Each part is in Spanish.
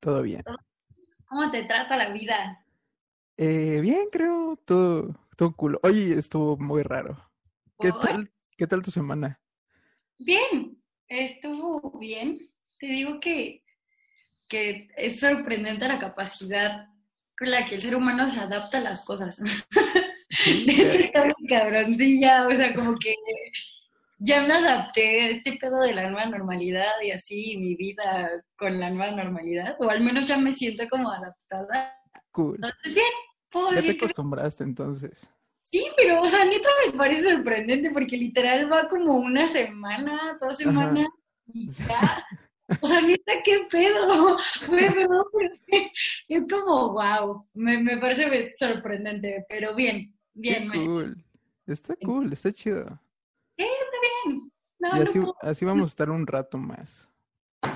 todo bien. ¿Cómo te trata la vida? Eh, bien, creo, todo, todo cool. Hoy estuvo muy raro. ¿Qué ¿Por? tal, qué tal tu semana? Bien, estuvo bien. Te digo que, que es sorprendente la capacidad con la que el ser humano se adapta a las cosas. Sí, Eso está muy cabroncilla, o sea, como que ya me adapté a este pedo de la nueva normalidad y así mi vida con la nueva normalidad, o al menos ya me siento como adaptada. cool. Entonces, bien, puedo Ya te que acostumbraste entonces. sí, pero, o sea, neta me parece sorprendente porque literal va como una semana, dos Ajá. semanas y ya. O sea, neta, qué pedo. Güey, perdón, pero es como, wow, me, me parece sorprendente, pero bien, Qué bien, me- cool. Está cool, está chido. Bien. No, Y no así, vamos a estar un rato más.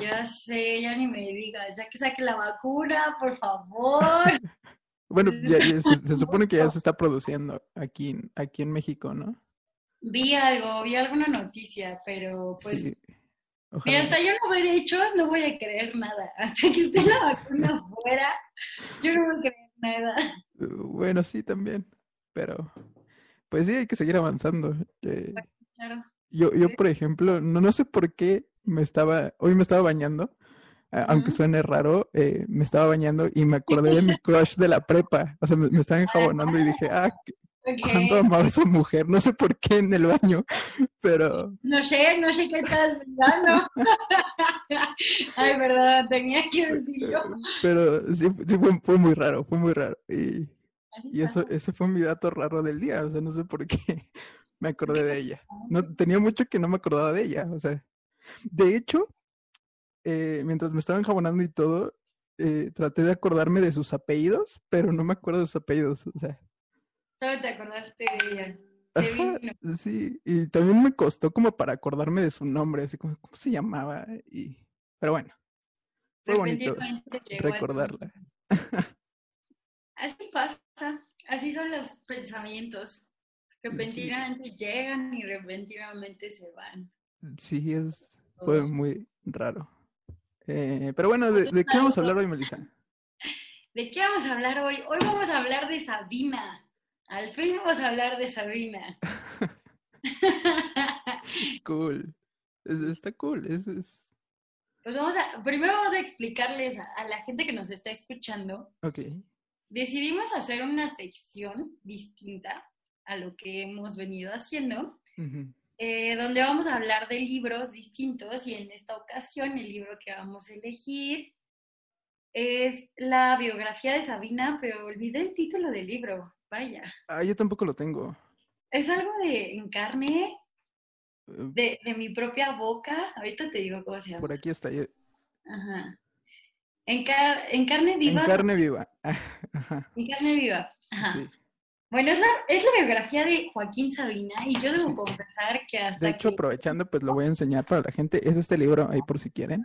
Ya sé, ya ni me digas, ya que saque la vacuna, por favor. Bueno, ya, ya se, se supone que ya se está produciendo aquí, en- aquí en México, ¿no? Vi algo, vi alguna noticia, pero pues, Sí. Ojalá. hasta yo no ver hechos, no voy a creer nada. Hasta que esté la vacuna afuera, yo no voy a creer nada. Bueno, sí, también. Pero, pues sí, hay que seguir avanzando. Eh, Claro. yo, yo, por ejemplo, no, no sé por qué me estaba, hoy me estaba bañando, aunque suene raro, eh, me estaba bañando y me acordé de mi crush de la prepa. O sea, me, me estaba enjabonando y dije, ah, qué- Ok. cuánto amaba a esa mujer. No sé por qué en el baño, pero No sé, no sé qué estás pensando. Ay, verdad, tenía que decirlo. Pero sí, sí fue, fue muy raro, fue muy raro. Y, y eso, ese fue mi dato raro del día, o sea, no sé por qué me acordé de ella. No, tenía mucho que no me acordaba de ella, o sea. De hecho, eh, mientras me estaba enjabonando y todo, eh, traté de acordarme de sus apellidos, pero no me acuerdo de sus apellidos, o sea. Solo te acordaste de ella. Ajá, sí, y también me costó como para acordarme de su nombre, así como, ¿cómo se llamaba? Y, pero bueno, fue bonito recordarla. Así pasa, así son los pensamientos. Repentinamente llegan y repentinamente se van. Sí, es, fue muy raro. Eh, pero bueno, ¿de, Pues de qué vamos a hablar hoy, Melissa? ¿De qué vamos a hablar hoy? Hoy vamos a hablar de Sabina. Al fin vamos a hablar de Sabina. Cool. Es- está cool. Es, es... Pues vamos a, primero vamos a explicarles a, a la gente que nos está escuchando. Ok. Decidimos hacer una sección distinta a lo que hemos venido haciendo. Eh, donde vamos a hablar de libros distintos y en esta ocasión el libro que vamos a elegir es la biografía de Sabina, pero olvidé el título del libro, vaya. Ah, yo tampoco lo tengo. Es algo de en carne, Eh, de, de mi propia boca, ahorita te digo cómo se llama. Por aquí está. yo- Ajá. En, car- en carne En viva. carne viva. Ajá. En carne viva. Ajá. Sí. Bueno, es la, es la biografía de Joaquín Sabina y yo debo Sí. confesar que hasta De hecho, que aprovechando, pues lo voy a enseñar para la gente. Es este libro ahí por si quieren.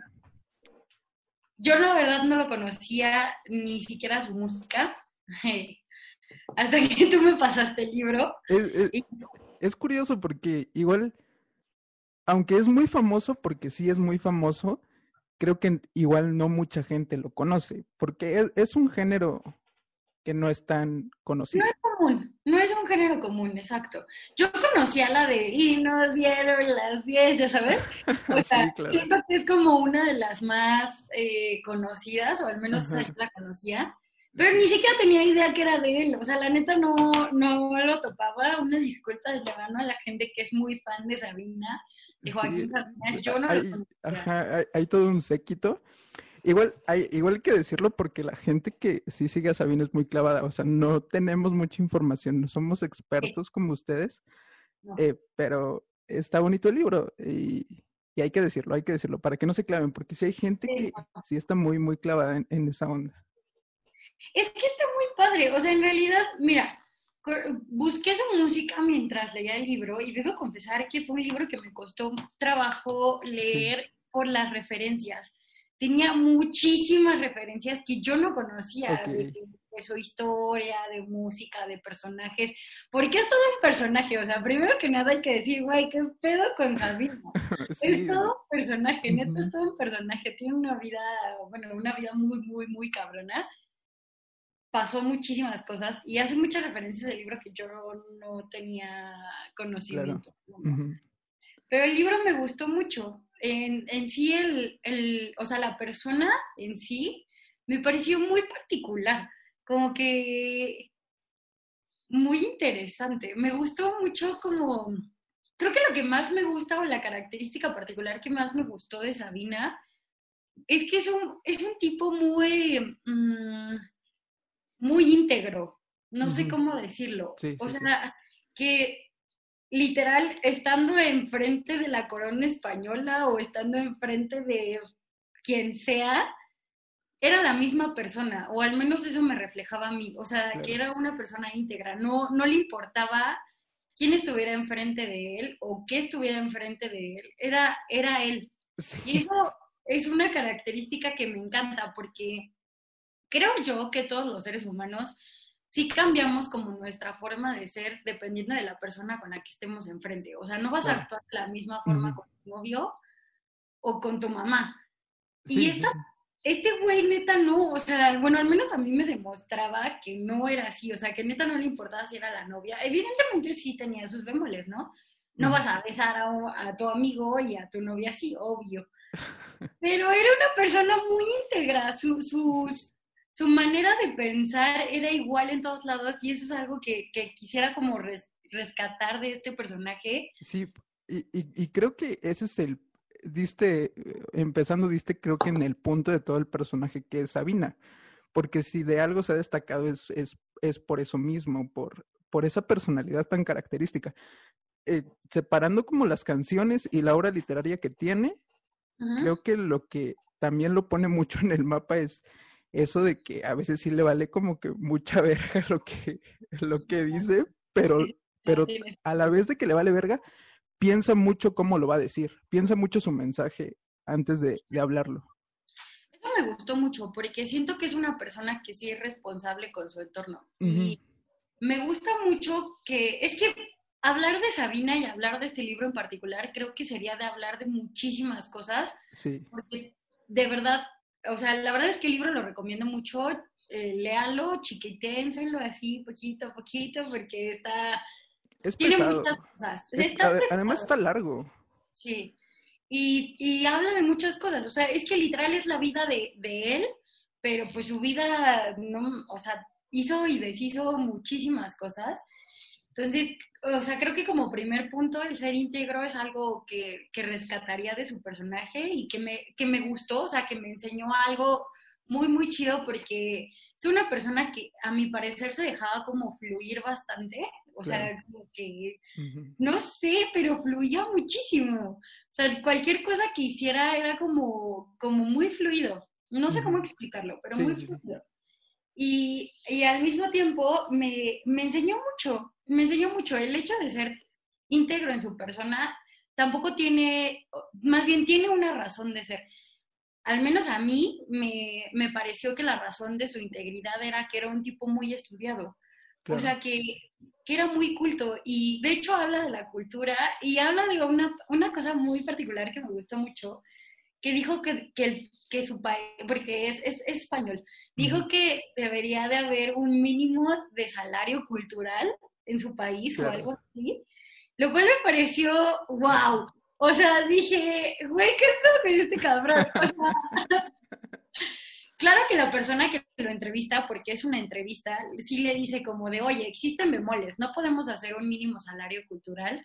Yo la verdad no lo conocía ni siquiera su música. Hasta que tú me pasaste el libro. Es, es- Y- es curioso porque igual, aunque es muy famoso, porque sí es muy famoso, creo que igual no mucha gente lo conoce, porque es, es un género que no es tan conocido. No es común, no es un género común, exacto. Yo conocía la de y nos dieron las 10, ya sabes. O Sí, sea, claro. siento que es como una de las más eh, conocidas, o al menos esa Ajá. yo la conocía. Pero ni siquiera tenía idea que era de él. O sea, la neta no, no lo topaba. Una disculpa de antemano a la gente que es muy fan de Sabina, de Joaquín Sí, Sabina. Yo no hay, lo conocía. ajá, hay, hay todo un séquito. Igual hay, igual hay que decirlo porque la gente que sí sigue a Sabina es muy clavada. O sea, no tenemos mucha información, no somos expertos como ustedes, No. eh, pero está bonito el libro y, y hay que decirlo, hay que decirlo, para que no se claven, porque sí hay gente Sí, que sí está muy, muy clavada en, en esa onda. Es que está muy padre. O sea, en realidad, mira, busqué su música mientras leía el libro y debo confesar que fue un libro que me costó trabajo leer por las referencias. Tenía muchísimas referencias que yo no conocía de, su historia, de música, de personajes, porque es todo un personaje, o sea, primero que nada hay que decir, güey, ¿qué pedo con Sabina? Es todo un personaje, neta, es todo un personaje, tiene una vida, bueno, una vida muy, muy, muy cabrona, pasó muchísimas cosas y hace muchas referencias del libro que yo no tenía conocimiento. Pero el libro me gustó mucho, en, en sí, el, el, o sea, la persona en sí me pareció muy particular, como que muy interesante. Me gustó mucho como, creo que lo que más me gusta o la característica particular que más me gustó de Sabina es que es un, es un tipo muy, mm, muy íntegro, no sé cómo decirlo. o sea, que literal, estando enfrente de la corona española o estando enfrente de quien sea, era la misma persona, o al menos eso me reflejaba a mí, o sea, que era una persona íntegra, no, no le importaba quién estuviera enfrente de él o qué estuviera enfrente de él, era, era él. Y eso es una característica que me encanta porque creo yo que todos los seres humanos sí cambiamos como nuestra forma de ser dependiendo de la persona con la que estemos enfrente. O sea, no vas a actuar de la misma forma con tu novio o con tu mamá. y esta, este güey neta no, o sea, bueno, al menos a mí me demostraba que no era así, o sea, que neta no le importaba si era la novia. Evidentemente sí tenía sus bemoles, ¿no? No vas a besar a, a tu amigo y a tu novia así, obvio. Pero era una persona muy íntegra, sus su manera de pensar era igual en todos lados y eso es algo que, quisiera como rescatar de este personaje. Sí, y, creo que ese es el, diste, empezando, diste creo que en el punto de todo el personaje que es Sabina, porque si de algo se ha destacado es, es, es por eso mismo, por, por esa personalidad tan característica. Eh, separando como las canciones y la obra literaria que tiene, creo que lo que también lo pone mucho en el mapa es eso de que a veces sí le vale como que mucha verga lo que, lo que dice, pero, pero a la vez de que le vale verga, piensa mucho cómo lo va a decir, piensa mucho su mensaje antes de, hablarlo. Eso me gustó mucho porque siento que es una persona que sí es responsable con su entorno. Y me gusta mucho que, es que hablar de Sabina y hablar de este libro en particular, creo que sería de hablar de muchísimas cosas. Sí. Porque de verdad o sea, la verdad es que el libro lo recomiendo mucho, eh, léalo, chiquiténselo así, poquito a poquito, porque está... Es pesado. además está largo. Sí. Y, y, habla de muchas cosas. O sea, es que literal es la vida de, de él, pero pues su vida, no, o sea, hizo y deshizo muchísimas cosas. Entonces, o sea, creo que como primer punto, el ser íntegro es algo que, que, rescataría de su personaje y que me, que me gustó, o sea, que me enseñó algo muy, muy chido porque es una persona que a mi parecer se dejaba como fluir bastante, o sea, como que, no sé, pero fluía muchísimo. O sea, cualquier cosa que hiciera era como, como muy fluido. No sé cómo explicarlo, pero muy fluido. Y, y, al mismo tiempo me, me enseñó mucho, me enseñó mucho. El hecho de ser íntegro en su persona tampoco tiene, más bien tiene una razón de ser. Al menos a mí me, me pareció que la razón de su integridad era que era un tipo muy estudiado. O sea, que, que, era muy culto. Y de hecho habla de la cultura y habla de una, una cosa muy particular que me gustó mucho, que dijo que, que, que su país, porque es, es, español, dijo que debería de haber un mínimo de salario cultural en su país o algo así, lo cual me pareció wow. O sea, dije, güey, ¿qué pedo con este cabrón? O sea, claro que la persona que lo entrevista, porque es una entrevista, sí le dice como de, oye, existen bemoles, no podemos hacer un mínimo salario cultural,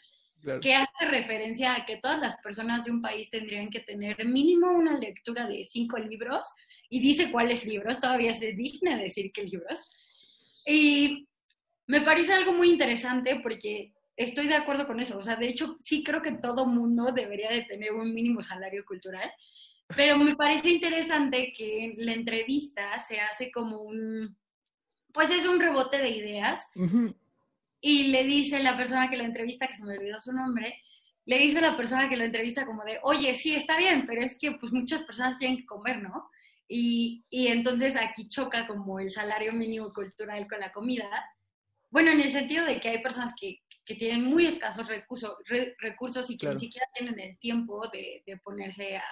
que hace referencia a que todas las personas de un país tendrían que tener mínimo una lectura de cinco libros, y dice cuáles libros, todavía se digna decir qué libros. Y me parece algo muy interesante porque estoy de acuerdo con eso. O sea, de hecho, sí creo que todo mundo debería de tener un mínimo salario cultural, pero me parece interesante que la entrevista se hace como un, pues es un rebote de ideas. Y le dice la persona que la entrevista, que se me olvidó su nombre, le dice a la persona que lo entrevista como de, oye, sí, está bien, pero es que pues muchas personas tienen que comer, ¿no? Y, y entonces aquí choca como el salario mínimo cultural con la comida. Bueno, en el sentido de que hay personas que, que tienen muy escasos recursos, recursos y que ni siquiera tienen el tiempo de, de ponerse a,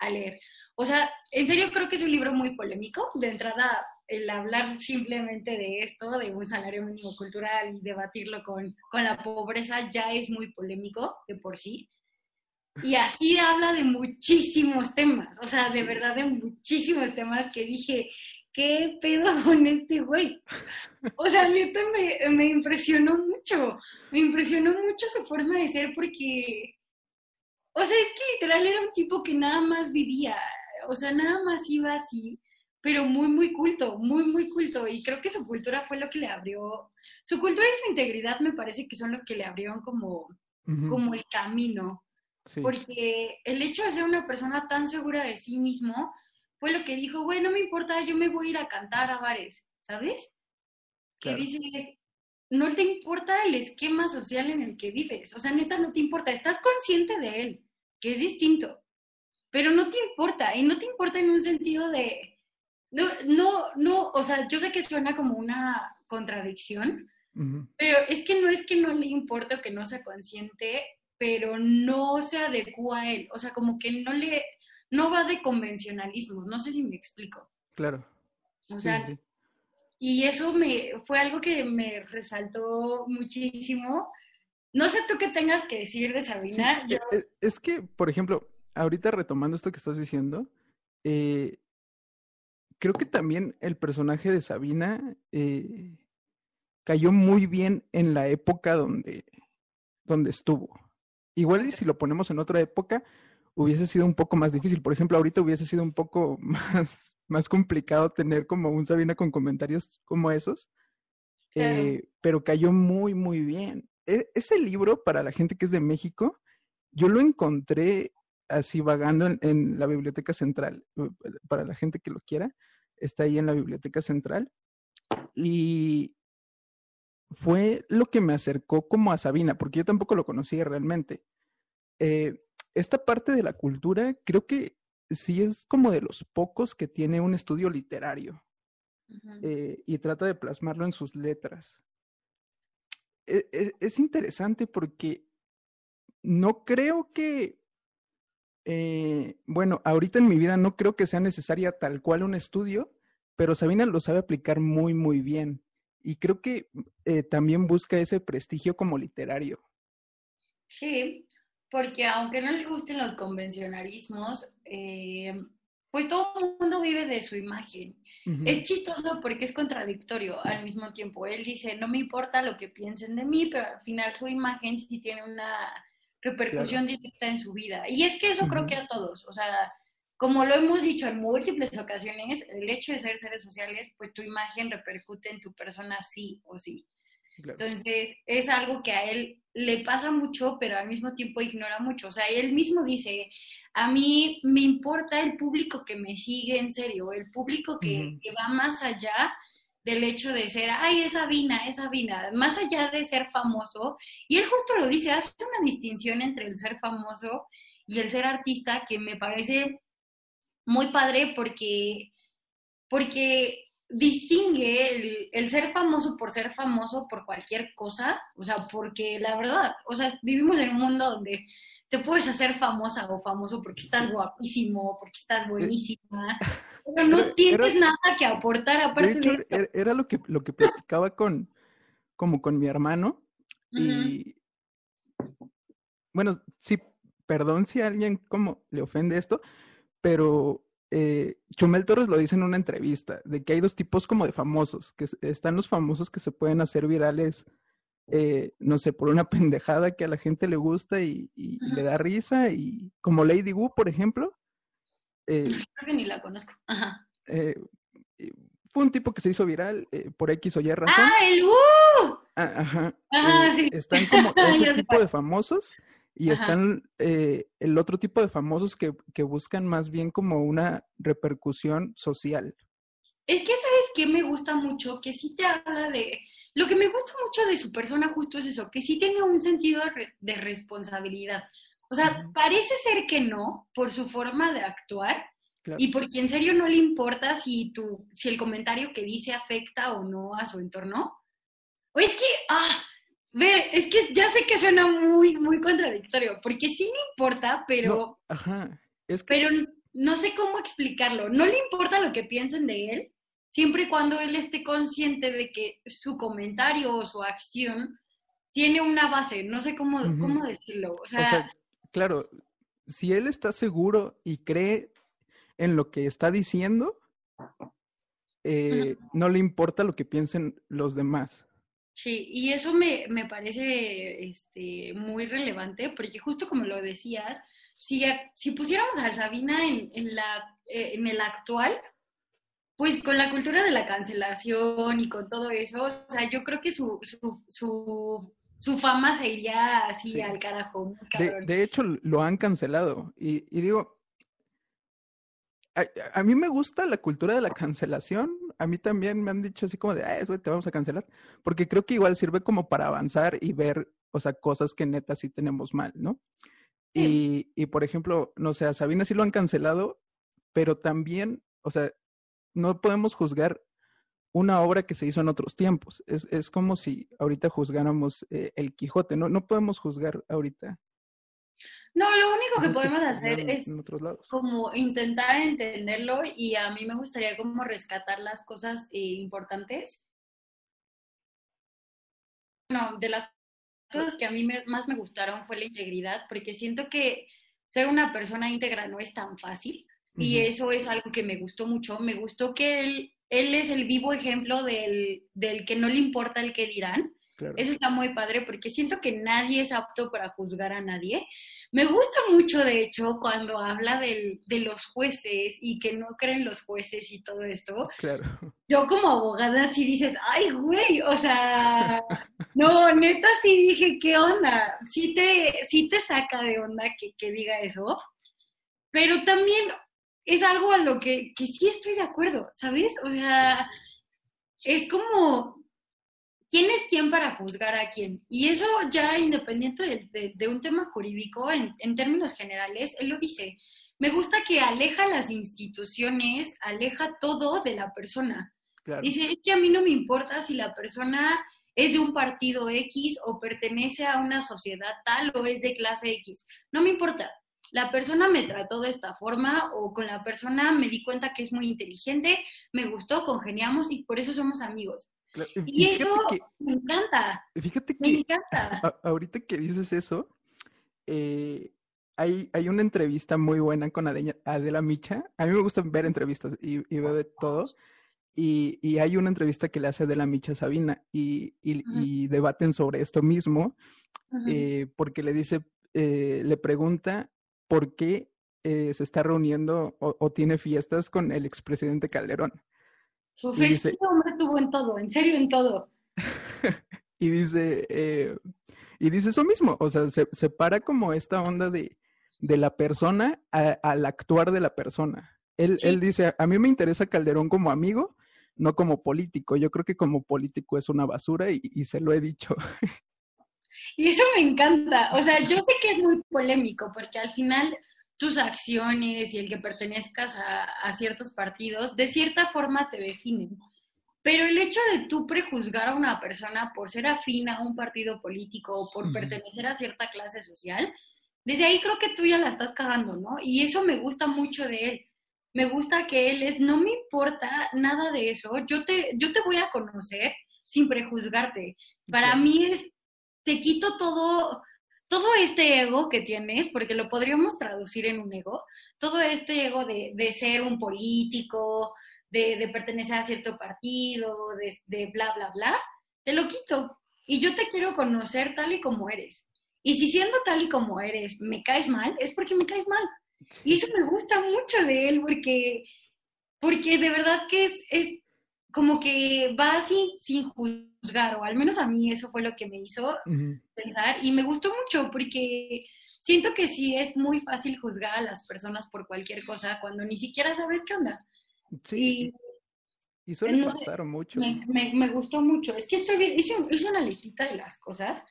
a leer. O sea, en serio creo que es un libro muy polémico. De entrada, el hablar simplemente de esto, de un salario mínimo cultural y debatirlo con, con la pobreza ya es muy polémico de por sí. Y así habla de muchísimos temas, o sea, de verdad de muchísimos temas que dije, ¿qué pedo con este güey? O sea, neta me, me impresionó mucho, me impresionó mucho su forma de ser porque, o sea, es que literal era un tipo que nada más vivía, o sea, nada más iba así pero muy, muy culto, muy, muy culto. Y creo que su cultura fue lo que le abrió, su cultura y su integridad me parece que son lo que le abrieron como, como el camino. Porque el hecho de ser una persona tan segura de sí mismo fue lo que dijo, güey, no me importa, yo me voy a ir a cantar a bares, ¿sabes? Que dices, no te importa el esquema social en el que vives, o sea, neta, no te importa, estás consciente de él, que es distinto, pero no te importa, y no te importa en un sentido de, no, no, no, o sea, yo sé que suena como una contradicción, pero es que no es que no le importe o que no sea consciente, pero no se adecua a él, o sea, como que no le, no va de convencionalismo, no sé si me explico. Claro. O sea, y eso me, fue algo que me resaltó muchísimo. No sé tú qué tengas que decir de Sabina. E, e, es, que, por ejemplo, ahorita retomando esto que estás diciendo, eh, creo que también el personaje de Sabina eh, cayó muy bien en la época donde, donde estuvo. Igual y si lo ponemos en otra época, hubiese sido un poco más difícil. Por ejemplo, ahorita hubiese sido un poco más, más complicado tener como un Sabina con comentarios como esos. Eh, pero cayó muy, muy bien. E, ese libro, para la gente que es de México, yo lo encontré así vagando en, la biblioteca central, eh, para la gente que lo quiera está ahí en la Biblioteca Central. Y fue lo que me acercó como a Sabina, porque yo tampoco lo conocía realmente. Eh, esta parte de la cultura creo que sí es como de los pocos que tiene un estudio literario eh, y trata de plasmarlo en sus letras. E, e, es interesante porque no creo que eh, bueno, ahorita en mi vida no creo que sea necesaria tal cual un estudio, pero Sabina lo sabe aplicar muy, muy bien. Y creo que eh, también busca ese prestigio como literario. Sí, porque aunque no les gusten los convencionalismos, eh, pues todo el mundo vive de su imagen. Es chistoso porque es contradictorio al mismo tiempo. Él dice, no me importa lo que piensen de mí, pero al final su imagen sí tiene una repercusión directa en su vida. Y es que eso creo que a todos, o sea, como lo hemos dicho en múltiples ocasiones, el hecho de ser seres sociales, pues tu imagen repercute en tu persona sí o sí. Entonces, es algo que a él le pasa mucho, pero al mismo tiempo ignora mucho. O sea, él mismo dice, a mí me importa el público que me sigue en serio, el público que, que va más allá del hecho de ser, ay, esa vina, esa vina, más allá de ser famoso, y él justo lo dice, hace una distinción entre el ser famoso y el ser artista que me parece muy padre porque, porque distingue el, el, ser famoso por ser famoso por cualquier cosa, o sea, porque la verdad, o sea, vivimos en un mundo donde te puedes hacer famosa o famoso porque estás guapísimo, porque estás buenísima, pero no tienes nada que aportar aparte de, hecho, Era lo que, lo que platicaba con, como con mi hermano y, bueno, sí, perdón si a alguien como le ofende esto, pero eh, Chumel Torres lo dice en una entrevista, de que hay dos tipos como de famosos, que están los famosos que se pueden hacer virales eh, no sé, por una pendejada que a la gente le gusta y, le da risa, y como Lady Wu, por ejemplo. Eh, Creo que ni la conozco. Ajá. Eh, fue un tipo que se hizo viral por X o Y razón. ¡Ah, el Wu! Ah, ajá. sí. Están como ese tipo de famosos y están el otro tipo de famosos que, que buscan más bien como una repercusión social. Es que, ¿sabes qué me gusta mucho? Que sí te habla de... Lo que me gusta mucho de su persona justo es eso, que sí tiene un sentido de responsabilidad. O sea, parece ser que no, por su forma de actuar, y porque en serio no le importa si, tu, si el comentario que dice afecta o no a su entorno. O es que, ah, ve, es que ya sé que suena muy, muy contradictorio, porque sí le importa, pero... ajá, es que... Pero no sé cómo explicarlo. No le importa lo que piensen de él, siempre y cuando él esté consciente de que su comentario o su acción tiene una base. No sé cómo, cómo decirlo. O sea, claro, si él está seguro y cree en lo que está diciendo, eh, no le importa lo que piensen los demás. Sí, y eso me, me parece este, muy relevante, porque justo como lo decías, si, si pusiéramos a Sabina en, en, la, eh, en el actual, pues con la cultura de la cancelación y con todo eso, o sea, yo creo que su, su, su, su fama se iría así al carajo. De, de, hecho, lo han cancelado. Y, y digo, a, a, mí me gusta la cultura de la cancelación. A mí también me han dicho así como de, ah, eso te vamos a cancelar. Porque creo que igual sirve como para avanzar y ver, o sea, cosas que neta sí tenemos mal, ¿no? Y, y, por ejemplo, no sé, a Sabina sí lo han cancelado, pero también, o sea, no podemos juzgar una obra que se hizo en otros tiempos. Es, es como si ahorita juzgáramos eh, el Quijote, ¿no? No podemos juzgar ahorita. No, lo único que podemos hacer es como intentar entenderlo y a mí me gustaría como rescatar las cosas eh, importantes. No, de las cosas que a mí más me gustaron fue la integridad, porque siento que ser una persona íntegra no es tan fácil y eso es algo que me gustó mucho. Me gustó que él, él es el vivo ejemplo del, del que no le importa el que dirán. Eso está muy padre porque siento que nadie es apto para juzgar a nadie. Me gusta mucho, de hecho, cuando habla del, de los jueces y que no creen los jueces y todo esto. Claro. Yo como abogada sí dices, ay, güey, o sea, no, neta sí dije, ¿qué onda? Sí te, sí te saca de onda que, que diga eso. Pero también es algo a lo que, que sí estoy de acuerdo, ¿sabes? O sea, es como, ¿quién es quién para juzgar a quién? Y eso ya independiente de, un tema jurídico, en, en, términos generales, él lo dice. Me gusta que aleja las instituciones, aleja todo de la persona. Dice, es que a mí no me importa si la persona es de un partido X o pertenece a una sociedad tal o es de clase X. No me importa la persona me trató de esta forma o con la persona me di cuenta que es muy inteligente, me gustó, congeniamos y por eso somos amigos. Y, eso me encanta. Fíjate que me encanta. ahorita que dices eso, eh, hay, hay, una entrevista muy buena con Adela, Micha. A mí me gusta ver entrevistas y, veo de todo. Y, y, hay una entrevista que le hace Adela Micha a Sabina y, y debaten sobre esto mismo, eh, porque le dice, eh, le pregunta por qué eh, se está reuniendo o, tiene fiestas con el expresidente Calderón. Su dice, tuvo en todo, en serio en todo. y dice, eh, y dice eso mismo, o sea, se, para como esta onda de, de la persona al actuar de la persona. Él, él dice, a mí me interesa Calderón como amigo, no como político. Yo creo que como político es una basura y, y se lo he dicho. Y eso me encanta. O sea, yo sé que es muy polémico porque al final tus acciones y el que pertenezcas a, ciertos partidos de cierta forma te definen. Pero el hecho de tú prejuzgar a una persona por ser afín a un partido político o por pertenecer a cierta clase social, desde ahí creo que tú ya la estás cagando, ¿no? Y eso me gusta mucho de él. Me gusta que él es, no me importa nada de eso, yo te, yo te voy a conocer sin prejuzgarte. Para mí es te quito todo, todo este ego que tienes, porque lo podríamos traducir en un ego, todo este ego de, de ser un político, de, de, pertenecer a cierto partido, de, de bla, bla, bla, te lo quito. Y yo te quiero conocer tal y como eres. Y si siendo tal y como eres me caes mal, es porque me caes mal. Y eso me gusta mucho de él, porque, porque de verdad que es, es como que va sin, sin juzgar, o al menos a mí eso fue lo que me hizo pensar, y me gustó mucho porque siento que sí es muy fácil juzgar a las personas por cualquier cosa cuando ni siquiera sabes qué onda. Sí. Y suele pasar mucho. Me, gustó mucho. Es que estoy viendo, hice, una listita de las cosas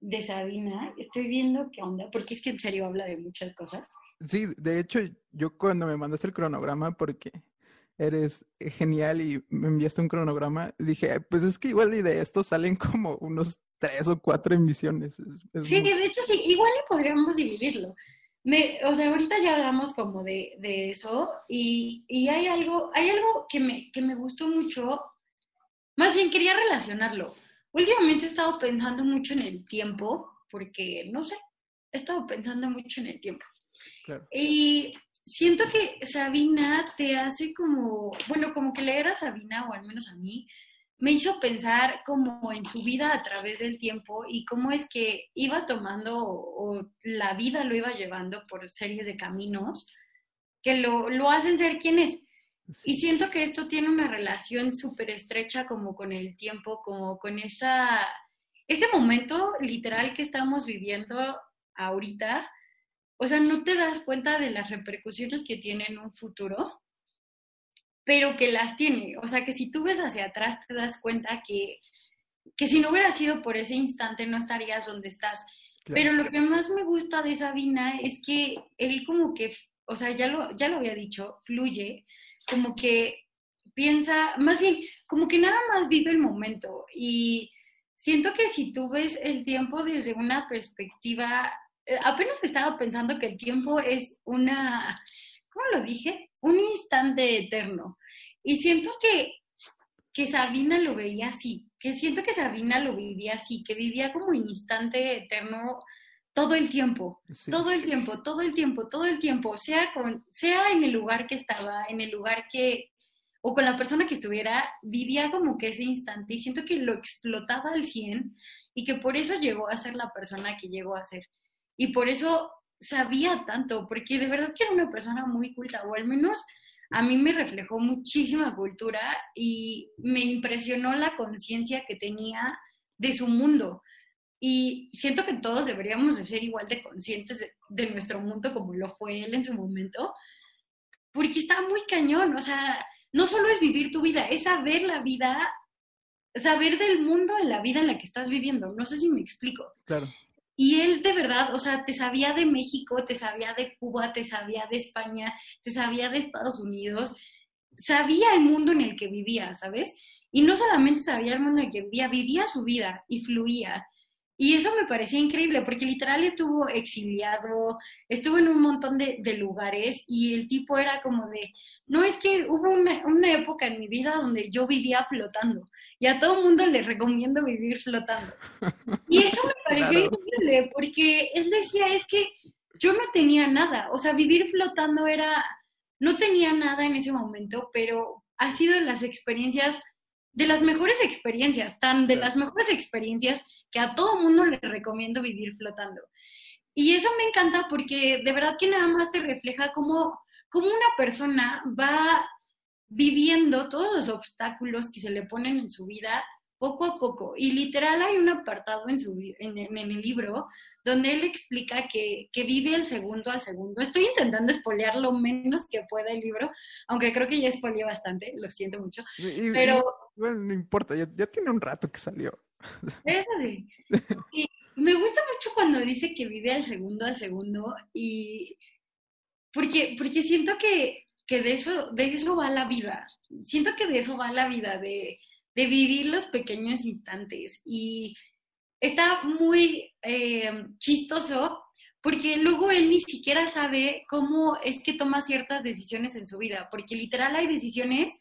de Sabina. Estoy viendo qué onda, porque es que en serio habla de muchas cosas. Sí, de hecho, yo cuando me mandaste el cronograma, porque eres genial y me enviaste un cronograma, dije, pues es que igual de esto salen como unos tres o cuatro emisiones. sí, de hecho sí, igual podríamos dividirlo. Me, o sea, ahorita ya hablamos como de, de eso y, y, hay algo, hay algo que me, que me gustó mucho, más bien quería relacionarlo. Últimamente he estado pensando mucho en el tiempo, porque, no sé, he estado pensando mucho en el tiempo. Y siento que Sabina te hace como, bueno, como que leer a Sabina, o al menos a mí, me hizo pensar como en su vida a través del tiempo y cómo es que iba tomando o, la vida lo iba llevando por series de caminos que lo, lo hacen ser quien es. Y siento que esto tiene una relación súper estrecha como con el tiempo, como con esta, este momento literal que estamos viviendo ahorita. O sea, no te das cuenta de las repercusiones que tiene en un futuro pero que las tiene. O sea, que si tú ves hacia atrás te das cuenta que, que si no hubiera sido por ese instante no estarías donde estás. Pero lo que más me gusta de Sabina es que él como que, o sea, ya lo, ya lo había dicho, fluye, como que piensa, más bien, como que nada más vive el momento. Y siento que si tú ves el tiempo desde una perspectiva, eh, apenas estaba pensando que el tiempo es una, ¿cómo lo dije? Un instante eterno. Y siento que, que Sabina lo veía así, que siento que Sabina lo vivía así, que vivía como un instante eterno todo el tiempo, todo el tiempo, todo el tiempo, todo el tiempo, sea, con, sea en el lugar que estaba, en el lugar que, o con la persona que estuviera, vivía como que ese instante y siento que lo explotaba al 100 y que por eso llegó a ser la persona que llegó a ser. Y por eso sabía tanto, porque de verdad que era una persona muy culta, o al menos a mí me reflejó muchísima cultura y me impresionó la conciencia que tenía de su mundo. Y siento que todos deberíamos de ser igual de conscientes de, nuestro mundo como lo fue él en su momento, porque está muy cañón, o sea, no solo es vivir tu vida, es saber la vida, saber del mundo de la vida en la que estás viviendo, no sé si me explico. Claro. Y él de verdad, o sea, te sabía de México, te sabía de Cuba, te sabía de España, te sabía de Estados Unidos, sabía el mundo en el que vivía, ¿sabes? Y no solamente sabía el mundo en el que vivía, vivía su vida y fluía. Y eso me parecía increíble, porque literal estuvo exiliado, estuvo en un montón de, lugares y el tipo era como de, no es que hubo una, una, época en mi vida donde yo vivía flotando y a todo mundo le recomiendo vivir flotando. Y eso me pareció increíble, porque él decía, es que yo no tenía nada, o sea, vivir flotando era, no tenía nada en ese momento, pero ha sido de las experiencias, de las mejores experiencias, tan de las mejores experiencias que a todo mundo le recomiendo vivir flotando. Y eso me encanta porque de verdad que nada más te refleja cómo, cómo una persona va viviendo todos los obstáculos que se le ponen en su vida poco a poco. Y literal hay un apartado en, su, en, el libro donde él explica que, vive el segundo al segundo. Estoy intentando espolear lo menos que pueda el libro, aunque creo que ya espoleé bastante, lo siento mucho. pero... bueno, no importa, ya, tiene un rato que salió. Es así. Me gusta mucho cuando dice que vive al segundo al segundo y... Porque, porque siento que que de eso, de eso va la vida. Siento que de eso va la vida, de, vivir los pequeños instantes. Y está muy eh, chistoso porque luego él ni siquiera sabe cómo es que toma ciertas decisiones en su vida, porque literal hay decisiones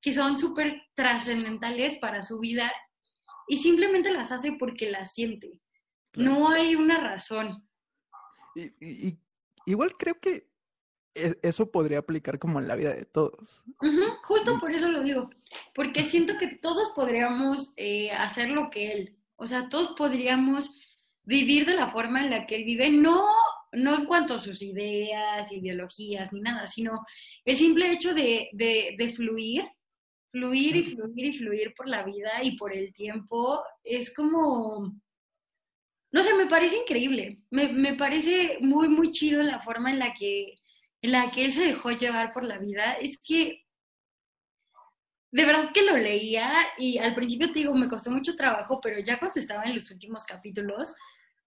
que son súper trascendentales para su vida y simplemente las hace porque las siente. No hay una razón. y, igual creo que e, eso podría aplicar como en la vida de todos. justo por eso lo digo, porque siento que todos podríamos eh, hacer lo que él, o sea, todos podríamos vivir de la forma en la que él vive, no, no en cuanto a sus ideas, ideologías, ni nada, sino el simple hecho de, de, fluir, fluir y fluir y fluir por la vida y por el tiempo, es como... No sé, me parece increíble. Me, me parece muy, muy chido la forma en la que en la que él se dejó llevar por la vida, es que de verdad que lo leía y al principio te digo, me costó mucho trabajo, pero ya cuando estaba en los últimos capítulos,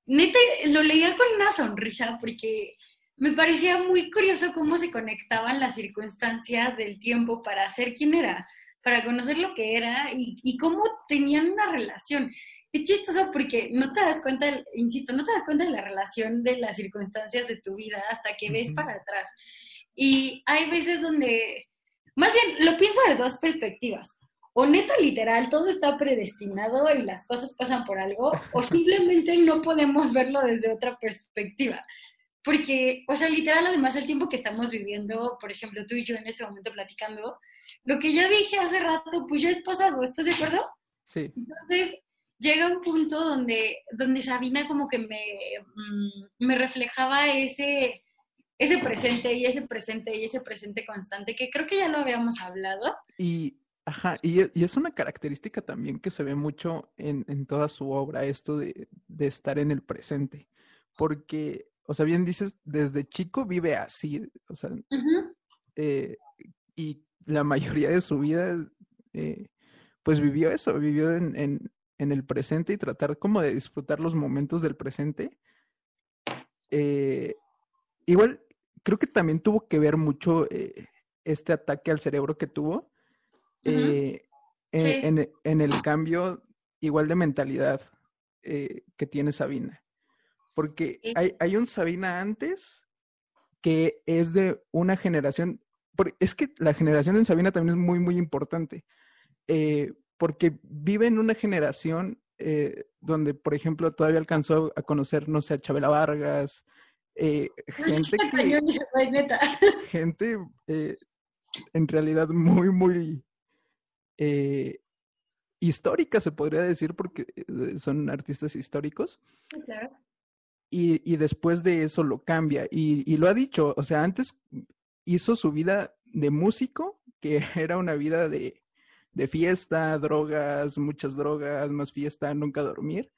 neta, lo leía con una sonrisa porque me parecía muy curioso cómo se conectaban las circunstancias del tiempo para ser quien era, para conocer lo que era y, y cómo tenían una relación. Es chistoso porque no te das cuenta, insisto, no te das cuenta de la relación de las circunstancias de tu vida hasta que ves para atrás. Y hay veces donde, más bien, lo pienso de dos perspectivas. O neta literal, todo está predestinado y las cosas pasan por algo, o simplemente no podemos verlo desde otra perspectiva. Porque, o sea, literal, además, el tiempo que estamos viviendo, por ejemplo, tú y yo en este momento platicando, lo que ya dije hace rato, pues ya es pasado, ¿estás de acuerdo? Sí. Entonces, llega un punto donde, donde Sabina como que me, mm, me reflejaba ese, ese presente y ese presente y ese presente constante, que creo que ya lo habíamos hablado. Y, ajá, y, y es una característica también que se ve mucho en, en toda su obra, esto de, de estar en el presente, porque, o sea, bien dices, desde chico vive así, o sea, eh, y la mayoría de su vida, eh, pues vivió eso, vivió en, en, en, el presente y tratar como de disfrutar los momentos del presente. Eh, igual, creo que también tuvo que ver mucho eh, este ataque al cerebro que tuvo en, Sí. en, el cambio igual de mentalidad que tiene Sabina. Porque hay, hay un Sabina antes que es de una generación, por- es que la generación en Sabina también es muy, muy importante, eh, porque vive en una generación eh, donde, por ejemplo, todavía alcanzó a conocer, no sé, a Chabela Vargas, eh, gente que, gente en realidad muy, muy histórica, se podría decir, porque son artistas históricos. Claro. Y, y después de eso lo cambia. Y, y lo ha dicho, o sea, antes hizo su vida de músico, que era una vida de, de fiesta, drogas, muchas drogas, más fiesta, nunca dormir.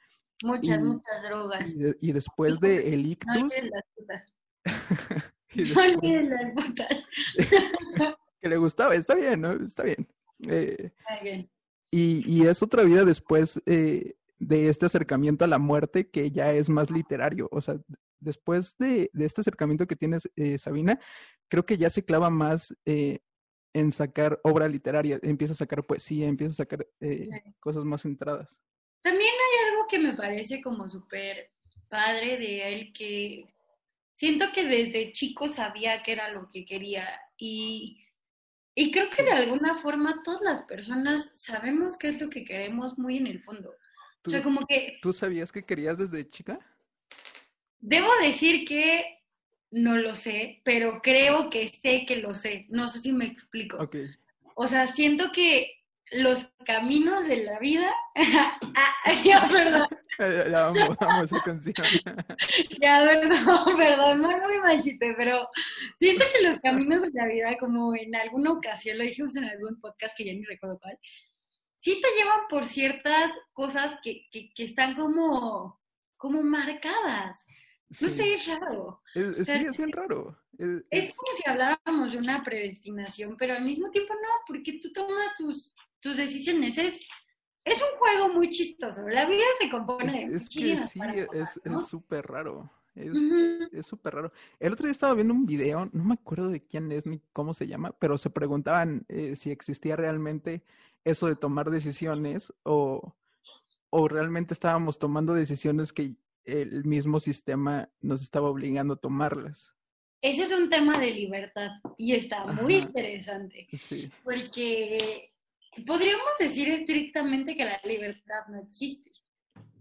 Muchas, Y- muchas drogas. Y, de- y después de El No Ictus, olvides las putas. y No después- olvides las putas. que le gustaba, está bien, ¿no? Está bien. Eh, Muy bien. Y, y es otra vida después eh, de este acercamiento a la muerte que ya es más literario. O sea, después de, de este acercamiento que tienes, eh, Sabina, creo que ya se clava más eh, en sacar obra literaria. Empieza a sacar poesía, empieza a sacar eh, Sí. cosas más centradas. También hay algo que me parece como súper padre de él, que siento que desde chico sabía que era lo que quería y, y creo que de alguna forma todas las personas sabemos qué es lo que queremos muy en el fondo. O ¿Tú, sea, como que tú sabías que querías desde chica? debo decir que no lo sé, pero creo que sé que lo sé. No sé si me explico. O sea, siento que los caminos de la vida... ah, ya, perdón. Eh, La amo, amo esa canción. Ya, perdón, perdón, muy mal chiste, pero siento que los caminos de la vida, como en alguna ocasión lo dijimos en algún podcast que ya ni recuerdo cuál, sí te llevan por ciertas cosas que, que, que están como, como marcadas. No Sí. sé, es raro. Es- es- sea, sí, es bien raro. Es- Es como si habláramos de una predestinación, pero al mismo tiempo no, porque tú tomas tus, tus decisiones. Es, es un juego muy chistoso. La vida se compone de Es, que sí, ¿no? es súper raro. Es Ujú. es súper raro. El otro día estaba viendo un video, no me acuerdo de quién es ni cómo se llama, pero se preguntaban eh, si existía realmente eso de tomar decisiones o, o realmente estábamos tomando decisiones que el mismo sistema nos estaba obligando a tomarlas. Ese es un tema de libertad y está muy Ajá. interesante, Sí, porque podríamos decir estrictamente que la libertad no existe,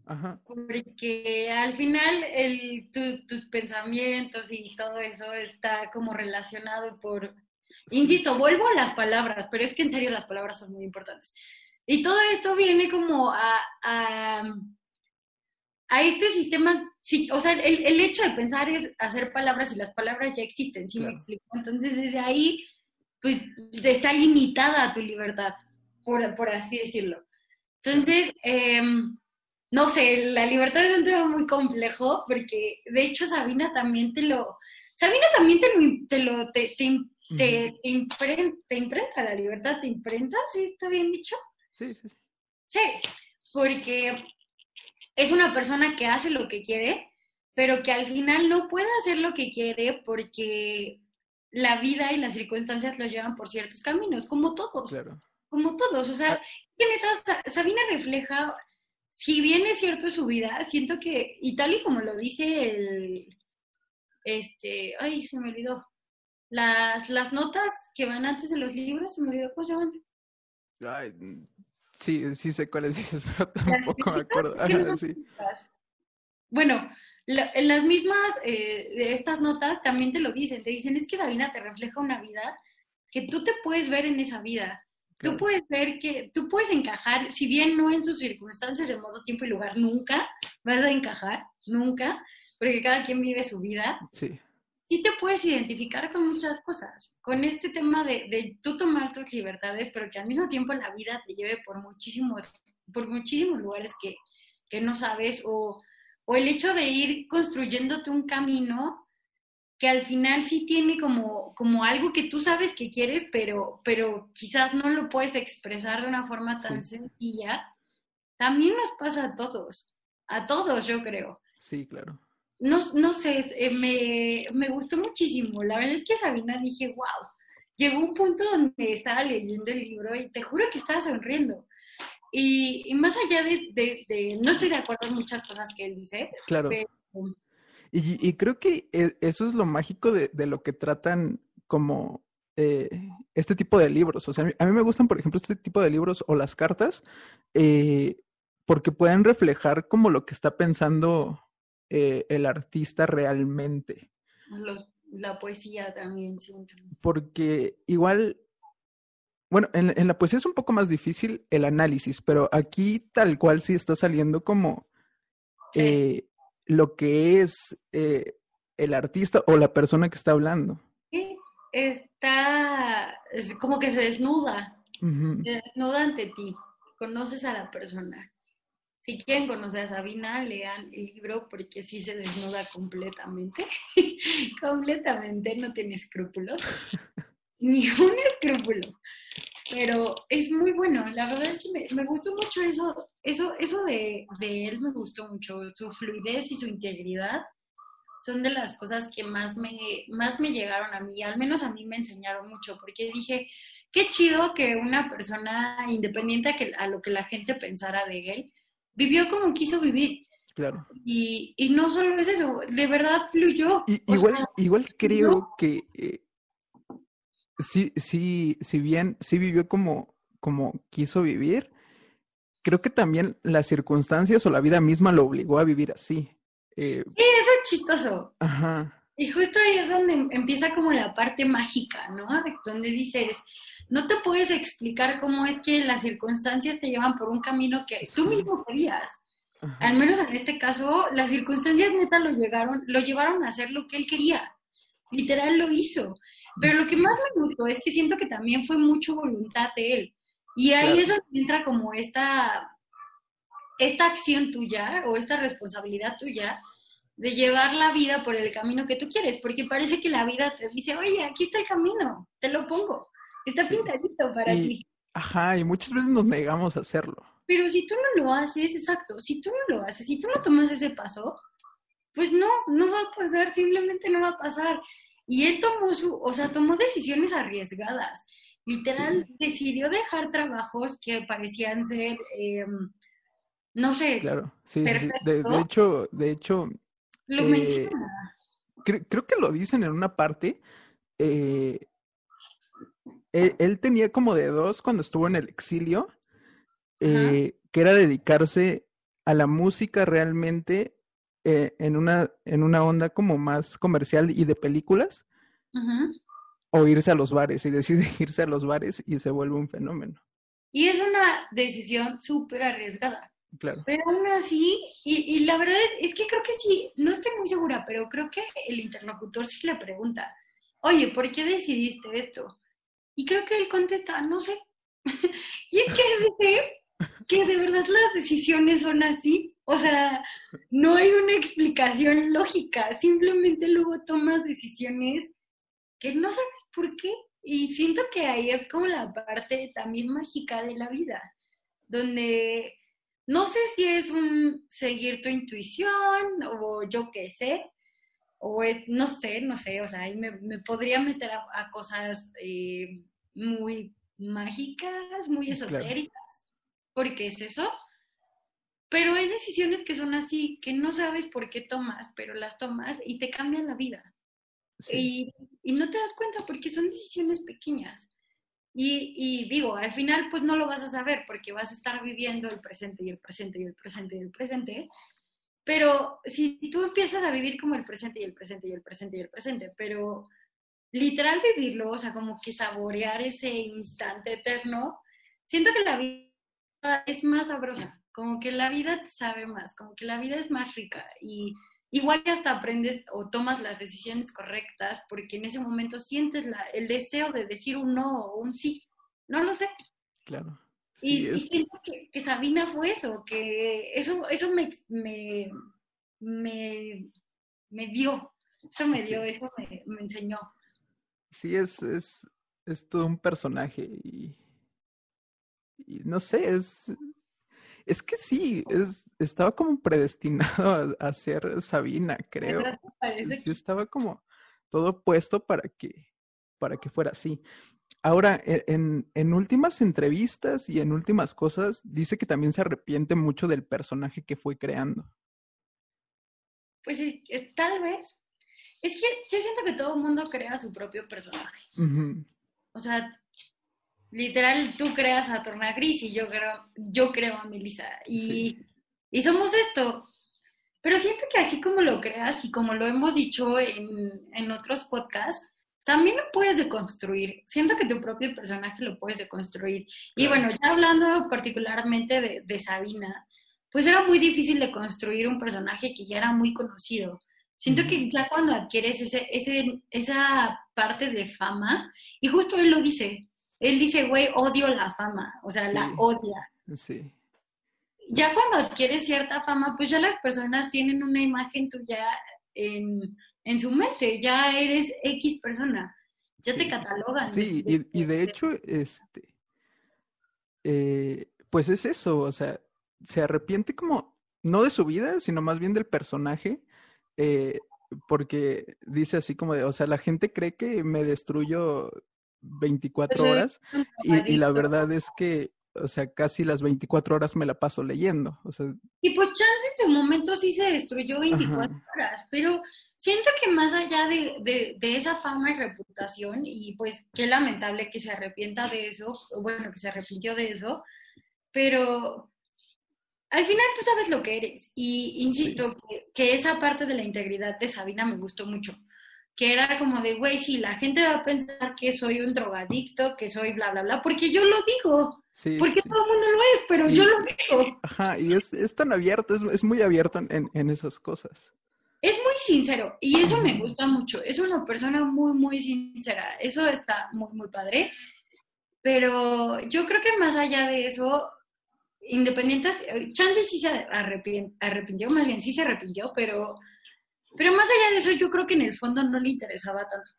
ajá, porque al final el, tu- tus pensamientos y todo eso está como relacionado por, insisto, vuelvo a las palabras, pero es que en serio las palabras son muy importantes. Y todo esto viene como a, a, a este sistema, sí, o sea, el, el hecho de pensar es hacer palabras y las palabras ya existen, ¿sí me Claro. explico? Entonces desde ahí, pues está limitada tu libertad, por, por así decirlo. Entonces, em, no sé, la libertad es un tema muy complejo porque de hecho Sabina también te lo, Sabina también te lo, te, lo- te- te te, te, imprenta la libertad, te imprenta, ¿sí está bien dicho? Sí, sí, sí. Sí, porque es una persona que hace lo que quiere, pero que al final no puede hacer lo que quiere porque la vida y las circunstancias lo llevan por ciertos caminos, como todos. Claro. Como todos. O sea, ah. Sabina refleja, si bien es cierto su vida, siento que, y tal y como lo dice el, este, ay, se me olvidó, las, las notas que van antes de los libros, se me olvidó cómo se llaman. Ay, sí, sí sé cuáles dices, pero tampoco me acuerdo. Bueno, en las mismas eh, de estas notas también te lo dicen, te dicen, es que Sabina te refleja una vida que tú te puedes ver en esa vida. Tú puedes ver que tú puedes encajar, si bien no en sus circunstancias, de modo, tiempo y lugar, nunca vas a encajar, nunca, porque cada quien vive su vida. Sí. Sí te puedes identificar con muchas cosas, con este tema de, de tú tomar tus libertades, pero que al mismo tiempo la vida te lleve por muchísimos, por muchísimos lugares que, que no sabes o o el hecho de ir construyéndote un camino que al final sí tiene como, como algo que tú sabes que quieres, pero, pero quizás no lo puedes expresar de una forma tan sencilla, también nos pasa a todos, a todos yo creo. Sí, claro. No, no sé, eh, me, me gustó muchísimo. La verdad es que Sabina dije, wow, llegó un punto donde estaba leyendo el libro y te juro que estaba sonriendo. Y, más allá de, no estoy de acuerdo en muchas cosas que él dice. Claro. y, creo que e, eso es lo mágico de, lo que tratan como eh, este tipo de libros. O sea, a mí, me gustan, por ejemplo, este tipo de libros o las cartas, eh, porque pueden reflejar como lo que está pensando eh, el artista realmente. la poesía también, siento. Porque igual bueno, en, la poesía es un poco más difícil el análisis, pero aquí tal cual sí está saliendo como eh, lo que es eh, el artista o la persona que está hablando. Sí, está como que se desnuda, se desnuda ante ti, conoces a la persona. Si quieren conocer a Sabina, lean el libro porque sí se desnuda completamente, completamente, no tiene escrúpulos, ni un escrúpulo. Pero es muy bueno. La verdad es que me, gustó mucho eso, eso, eso de, él me gustó mucho, su fluidez y su integridad son de las cosas que más me, más me llegaron a mí, al menos a mí me enseñaron mucho, porque dije, qué chido que una persona independiente a, que, a lo que la gente pensara de él, vivió como quiso vivir. Claro. Y, y no solo es eso, de verdad fluyó. igual, igual creo que eh, sí, sí, si bien sí vivió como, como quiso vivir, creo que también las circunstancias o la vida misma lo obligó a vivir así. Eh, sí, eso es chistoso. Ajá. Y justo ahí es donde empieza como la parte mágica, ¿no? donde dices, no te puedes explicar cómo es que las circunstancias te llevan por un camino que tú mismo querías. Al menos en este caso, las circunstancias neta lo llegaron, lo llevaron a hacer lo que él quería. Literal lo hizo. Pero lo que más me gustó es que siento que también fue mucho voluntad de él. Y ahí es donde entra como esta, esta acción tuya o esta responsabilidad tuya de llevar la vida por el camino que tú quieres, porque parece que la vida te dice, oye, aquí está el camino, te lo pongo, está pintadito para ti. Ajá, y muchas veces nos negamos a hacerlo. Pero si tú no lo haces, exacto, si tú no lo haces, si tú no tomas ese paso, pues no, no va a pasar, simplemente no va a pasar. Y él tomó su, o sea, tomó decisiones arriesgadas. Literal, decidió dejar trabajos que parecían ser, em, no sé. Claro, sí, sí, de, hecho, de hecho. Lo eh, menciona. creo que lo dicen en una parte. Eh, él, tenía como de dos cuando estuvo en el exilio, eh, que era dedicarse a la música realmente eh, en, una, en una onda como más comercial y de películas, o irse a los bares y decide irse a los bares y se vuelve un fenómeno. Y es una decisión súper arriesgada. Claro. Pero aún así, y, y, la verdad es que creo que sí, no estoy muy segura, pero creo que el interlocutor sí le pregunta, oye, ¿por qué decidiste esto? Y creo que él contesta, no sé. y es que a veces que de verdad las decisiones son así. O sea, no hay una explicación lógica, simplemente luego tomas decisiones que no sabes por qué. Y siento que ahí es como la parte también mágica de la vida, donde no sé si es un seguir tu intuición o yo qué sé, o no sé, no sé, o sea, ahí me, podría meter a, cosas eh, muy mágicas, muy esotéricas, porque es eso. Pero hay decisiones que son así, que no sabes por qué tomas, pero las tomas y te cambian la vida. Y, y, no te das cuenta porque son decisiones pequeñas. Y, y, digo, al final pues no lo vas a saber porque vas a estar viviendo el presente y el presente y el presente y el presente. Pero si tú empiezas a vivir como el presente y el presente y el presente y el presente, pero literal vivirlo, o sea, como que saborear ese instante eterno, siento que la vida es más sabrosa, como que la vida te sabe más, como que la vida es más rica y igual hasta aprendes o tomas las decisiones correctas porque en ese momento sientes la, el deseo de decir un no o un sí, no lo sé. Claro. Y, siento que, Sabina fue eso, que eso, eso me, me, me, dio, eso me dio, eso me, me enseñó. Sí, es, es, es todo un personaje y, y no sé, es, es que sí, es, estaba como predestinado a, ser Sabina, creo. Sí, estaba como todo puesto para que, para que fuera así. Ahora, e, en, en, últimas entrevistas y en últimas cosas, dice que también se arrepiente mucho del personaje que fue creando. Pues eh, tal vez, es que yo siento que todo el mundo crea su propio personaje. O sea, literal, tú creas a Torna Gris y yo creo, yo creo a Melissa. Y, y somos esto. Pero siento que así como lo creas y como lo hemos dicho en, en otros podcasts, también lo puedes deconstruir. Siento que tu propio personaje lo puedes deconstruir. Y bueno, ya hablando particularmente de, de, Sabina, pues era muy difícil de construir un personaje que ya era muy conocido. Siento que ya cuando adquieres ese, ese, esa parte de fama, y justo él lo dice, él dice, güey, odio la fama, o sea, la odia. Sí. Ya cuando adquieres cierta fama, pues ya las personas tienen una imagen tuya en, en su mente, ya eres X persona, ya te catalogan. Sí, y, y, de hecho, este, eh, pues es eso, o sea, se arrepiente como, no de su vida, sino más bien del personaje, eh, porque dice así como de, o sea, la gente cree que me destruyo 24 horas y, la verdad es que, o sea, casi las 24 horas me la paso leyendo. O sea, y pues chance en su momento sí se destruyó 24 horas, pero siento que más allá de, de, de, esa fama y reputación, y pues qué lamentable que se arrepienta de eso, bueno, que se arrepintió de eso, pero al final tú sabes lo que eres. Y insisto que, esa parte de la integridad de Sabina me gustó mucho. Que era como de, güey, sí, la gente va a pensar que soy un drogadicto, que soy bla, bla, bla, porque yo lo digo. porque todo el mundo lo es, pero yo lo digo. Ajá, y es, tan abierto, es, muy abierto en, en, esas cosas. Es muy sincero y eso me gusta mucho. Es una persona muy, muy sincera. Eso está muy, muy padre. Pero yo creo que más allá de eso, independientes, Chance sí se arrepintió, más bien sí se arrepintió, pero, pero más allá de eso, yo creo que en el fondo no le interesaba tanto.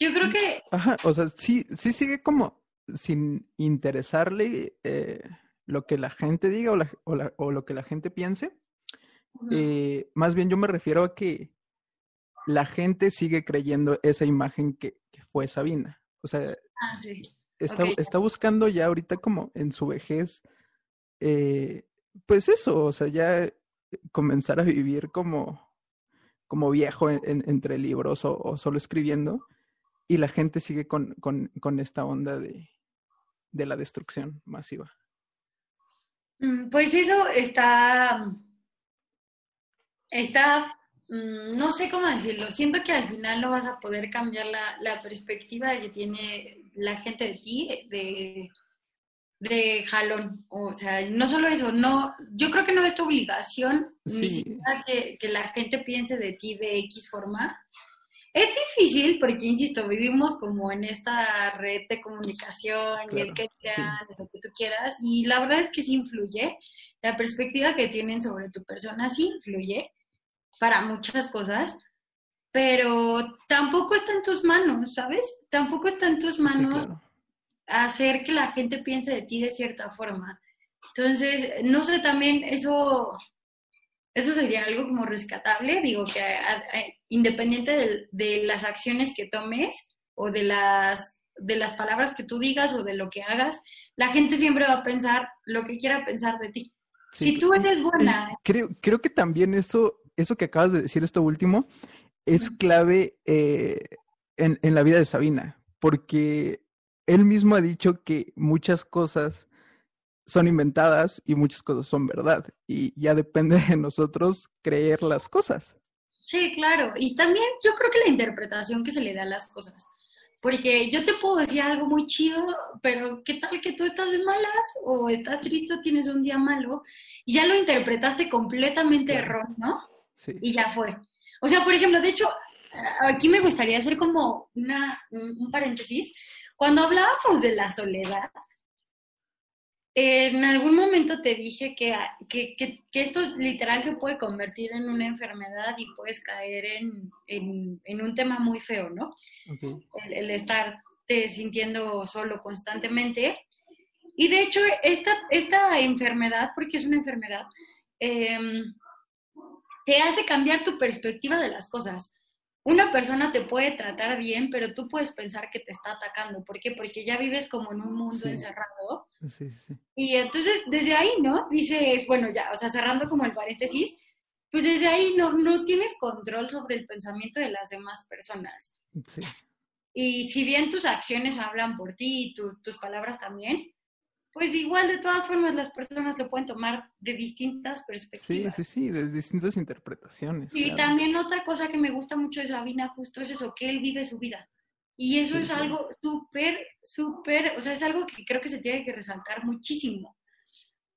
Yo creo que... Ajá, o sea, sí, sí sigue como sin interesarle eh, lo que la gente diga o, o, lo que la gente piense. Eh, más bien yo me refiero a que la gente sigue creyendo esa imagen que, que fue Sabina. O sea, ah, sí. está, está buscando ya ahorita como en su vejez eh, pues eso, o sea, ya comenzar a vivir como, como viejo entre libros o, solo escribiendo, y la gente sigue con, con, con esta onda de, de, la destrucción masiva. Mm, pues eso está, está, mm, no sé cómo decirlo, siento que al final no vas a poder cambiar la, la perspectiva que tiene la gente de ti, de de jalón. O sea, no solo eso, no, yo creo que no es tu obligación ni siquiera que, que, la gente piense de ti de X forma. Es difícil porque, insisto, vivimos como en esta red de comunicación y el que sea lo que tú quieras, y la verdad es que sí influye. La perspectiva que tienen sobre tu persona sí influye para muchas cosas, pero tampoco está en tus manos, ¿sabes? Tampoco está en tus Sí, manos claro. Hacer que la gente piense de ti de cierta forma. Entonces, no sé, también eso, eso sería algo como rescatable, digo que a- a- independiente de, de las acciones que tomes o de las, de las palabras que tú digas o de lo que hagas, la gente siempre va a pensar lo que quiera pensar de ti. Sí, si tú eres buena, Creo, creo que también eso, eso que acabas de decir, esto último, es clave eh, en, en la vida de Sabina, porque él mismo ha dicho que muchas cosas son inventadas y muchas cosas son verdad, y ya depende de nosotros creer las cosas. Sí, claro. Y también yo creo que la interpretación que se le da a las cosas. Porque yo te puedo decir algo muy chido, pero ¿qué tal que tú estás de malas o estás triste o tienes un día malo y ya lo interpretaste completamente Claro. erróneo ¿no? Sí, y ya fue? O sea, por ejemplo, de hecho, aquí me gustaría hacer como una, un un paréntesis. Cuando hablábamos de la soledad, en algún momento te dije que, que, que, que esto literal se puede convertir en una enfermedad y puedes caer en, en, en un tema muy feo, ¿no? El, el estarte sintiendo solo constantemente. Y de hecho, esta, esta enfermedad, porque es una enfermedad, em, te hace cambiar tu perspectiva de las cosas. Una persona te puede tratar bien, pero tú puedes pensar que te está atacando. ¿Por qué? Porque ya vives como en un mundo Sí. encerrado. Sí, sí. Y entonces, desde ahí, ¿no? Dices, bueno, ya, o sea, cerrando como el paréntesis, pues desde ahí no, no tienes control sobre el pensamiento de las demás personas. Sí, Y si bien tus acciones hablan por ti y tu- tus palabras también, pues igual de todas formas las personas lo pueden tomar de distintas sí, perspectivas. sí, sí, de distintas interpretaciones. Y claro. también otra cosa que me gusta mucho de Sabina justo es eso, que él vive su vida. Y eso Sí, es algo súper, súper, o sea, es algo que creo que se tiene que resaltar muchísimo,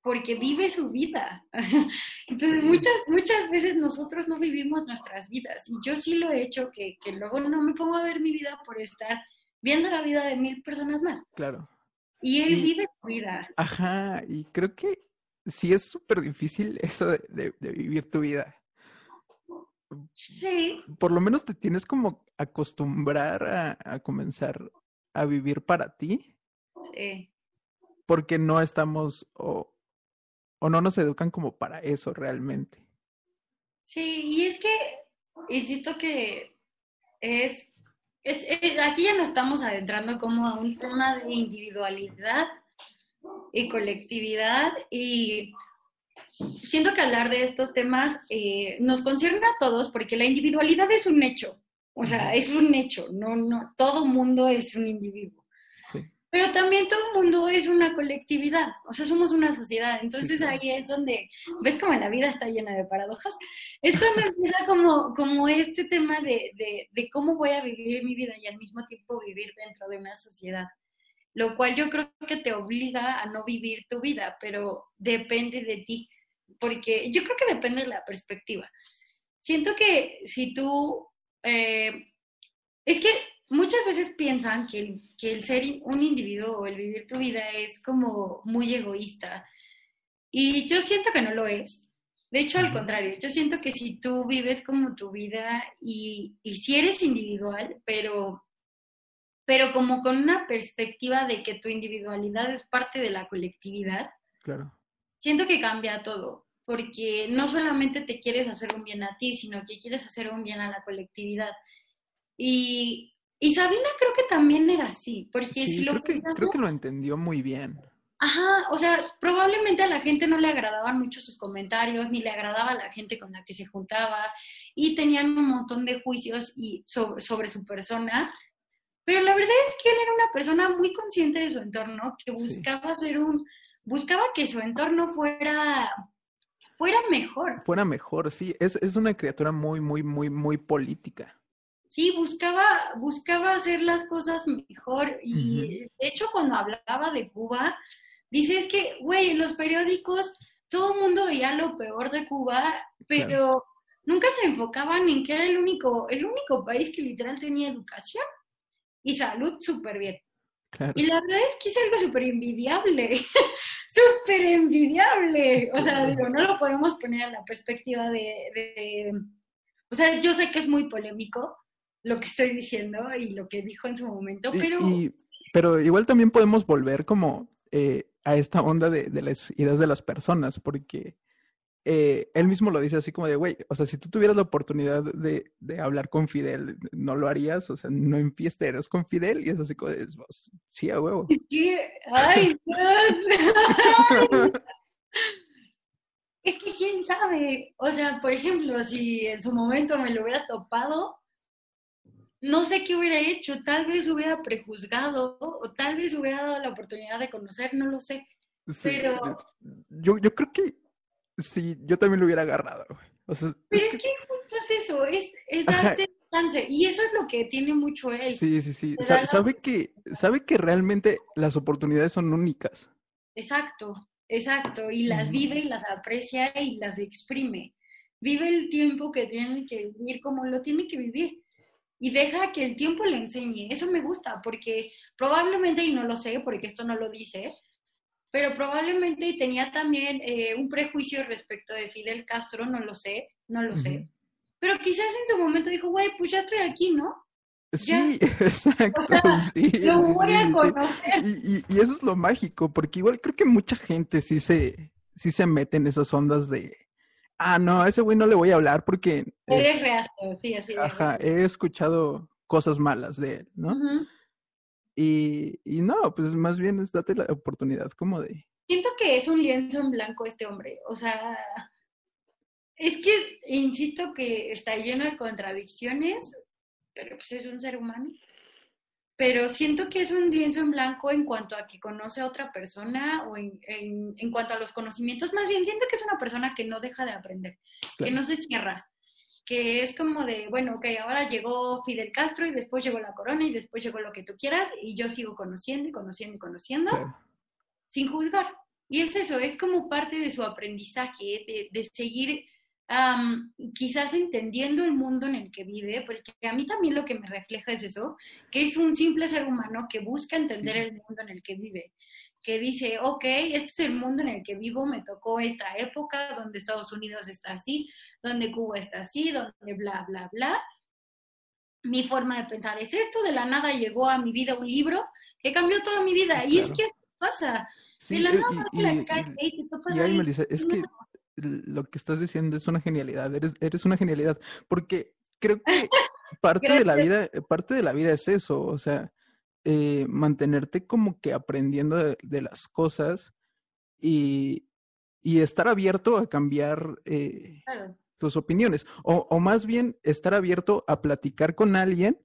porque vive su vida. Entonces, Sí. muchas, muchas veces nosotros no vivimos nuestras vidas. Y yo sí lo he hecho, que, que luego no me pongo a ver mi vida por estar viendo la vida de mil personas más. Claro. Y él Y- vive su vida. Ajá, y creo que sí es súper difícil eso de, de- de vivir tu vida. Sí, Por lo menos te tienes como acostumbrar a, a comenzar a vivir para ti, sí. porque no estamos o, o no nos educan como para eso realmente. Sí, y es que insisto que es, aquí ya nos estamos adentrando como a un tema de individualidad y colectividad y siento que hablar de estos temas eh, nos concierne a todos porque la individualidad es un hecho, o sea, es un hecho, no, no, todo mundo es un individuo. Sí, Pero también todo el mundo es una colectividad, o sea, somos una sociedad. Entonces claro. ahí es donde, ves como la vida está llena de paradojas, es cuando empieza como, como este tema de, de, de cómo voy a vivir mi vida y al mismo tiempo vivir dentro de una sociedad. Lo cual yo creo que te obliga a no vivir tu vida, pero depende de ti, porque yo creo que depende de la perspectiva. Siento que si tú, eh, es que muchas veces piensan que el, que el ser un individuo o el vivir tu vida es como muy egoísta. Y yo siento que no lo es. De hecho, al contrario, yo siento que si tú vives como tu vida y, y si eres individual, pero, pero como con una perspectiva de que tu individualidad es parte de la colectividad, claro. siento que cambia todo, porque no solamente te quieres hacer un bien a ti, sino que quieres hacer un bien a la colectividad. Y, y Sabina creo que también era así, porque Sí, si lo creo que, pensamos- creo que lo entendió muy bien. Ajá, o sea, probablemente a la gente no le agradaban mucho sus comentarios, ni le agradaba la gente con la que se juntaba, y tenían un montón de juicios y sobre, sobre su persona, pero la verdad es que él era una persona muy consciente de su entorno, que Sí. buscaba ser un, buscaba que su entorno fuera, fuera mejor. Fuera mejor, sí, es, es una criatura muy, muy, muy, muy política. Sí, buscaba, buscaba hacer las cosas mejor y de hecho cuando hablaba de Cuba, dice es que, güey, en los periódicos todo el mundo veía lo peor de Cuba, pero nunca se enfocaban en que era el único, el único país que literal tenía educación y salud súper bien. Claro. Y la verdad es que es algo súper envidiable, súper envidiable. O sea, digo, no lo podemos poner en la perspectiva de, de, O sea, yo sé que es muy polémico lo que estoy diciendo y lo que dijo en su momento, pero... pero igual también podemos volver como eh, a esta onda de, de, las ideas de las personas, porque eh, él mismo lo dice así como de, güey, o sea, si tú tuvieras la oportunidad de, de, hablar con Fidel, ¿no lo harías? O sea, no en eres con Fidel y es así como de, sí, a huevo. ¡Ay, Es que quién sabe, o sea, por ejemplo, si en su momento me lo hubiera topado, no sé qué hubiera hecho, tal vez hubiera prejuzgado o tal vez hubiera dado la oportunidad de conocer, no lo sé. pero yo, yo creo que sí, yo también lo hubiera agarrado. O sea, pero es, que... es eso, es, es darte chance. Y eso es lo que tiene mucho él. Sí, sí, sí. sabe, que, sabe que realmente las oportunidades son únicas. Exacto, exacto. Y las vive y las aprecia y las exprime. Vive el tiempo que tiene que vivir como lo tiene que vivir y deja que el tiempo le enseñe. Eso me gusta porque probablemente, y no lo sé porque esto no lo dice, pero probablemente tenía también eh, un prejuicio respecto de Fidel Castro, no lo sé, no lo sé. Pero quizás en su momento dijo, güey, pues ya estoy aquí, ¿no? Sí, exacto. sí, lo voy a conocer. Y, y, eso es lo mágico, porque igual creo que mucha gente sí se, sí se mete en esas ondas de, ah, no, a ese güey no le voy a hablar porque... Eres reacio, sí, así. Ajá, he escuchado cosas malas de él, ¿no? y, y, no, pues más bien es date la oportunidad como de... Siento que es un lienzo en blanco este hombre, o sea, es que insisto que está lleno de contradicciones, pero pues es un ser humano pero siento que es un lienzo en blanco en cuanto a que conoce a otra persona o en, en, cuanto a los conocimientos. Más bien, siento que es una persona que no deja de aprender, que no se cierra, que es como de, bueno, ok, ahora llegó Fidel Castro y después llegó la corona y después llegó lo que tú quieras y yo sigo conociendo y conociendo y conociendo sin juzgar. Y es eso, es como parte de su aprendizaje, de, de seguir quizás entendiendo el mundo en el que vive, porque a mí también lo que me refleja es eso, que es un simple ser humano que busca entender el mundo en el que vive, que dice, ok, este es el mundo en el que vivo, me tocó esta época donde Estados Unidos está así, donde Cuba está así, donde bla, bla, bla. Mi forma de pensar es esto, de la nada llegó a mi vida un libro que cambió toda mi vida. Y es que pasa. de la nada y, la y, te es que lo que estás diciendo es una genialidad, eres, eres una genialidad, porque creo que parte de la vida, parte de la vida es eso, o sea, eh, mantenerte como que aprendiendo de, las cosas y, y, estar abierto a cambiar eh, tus opiniones, o, o más bien estar abierto a platicar con alguien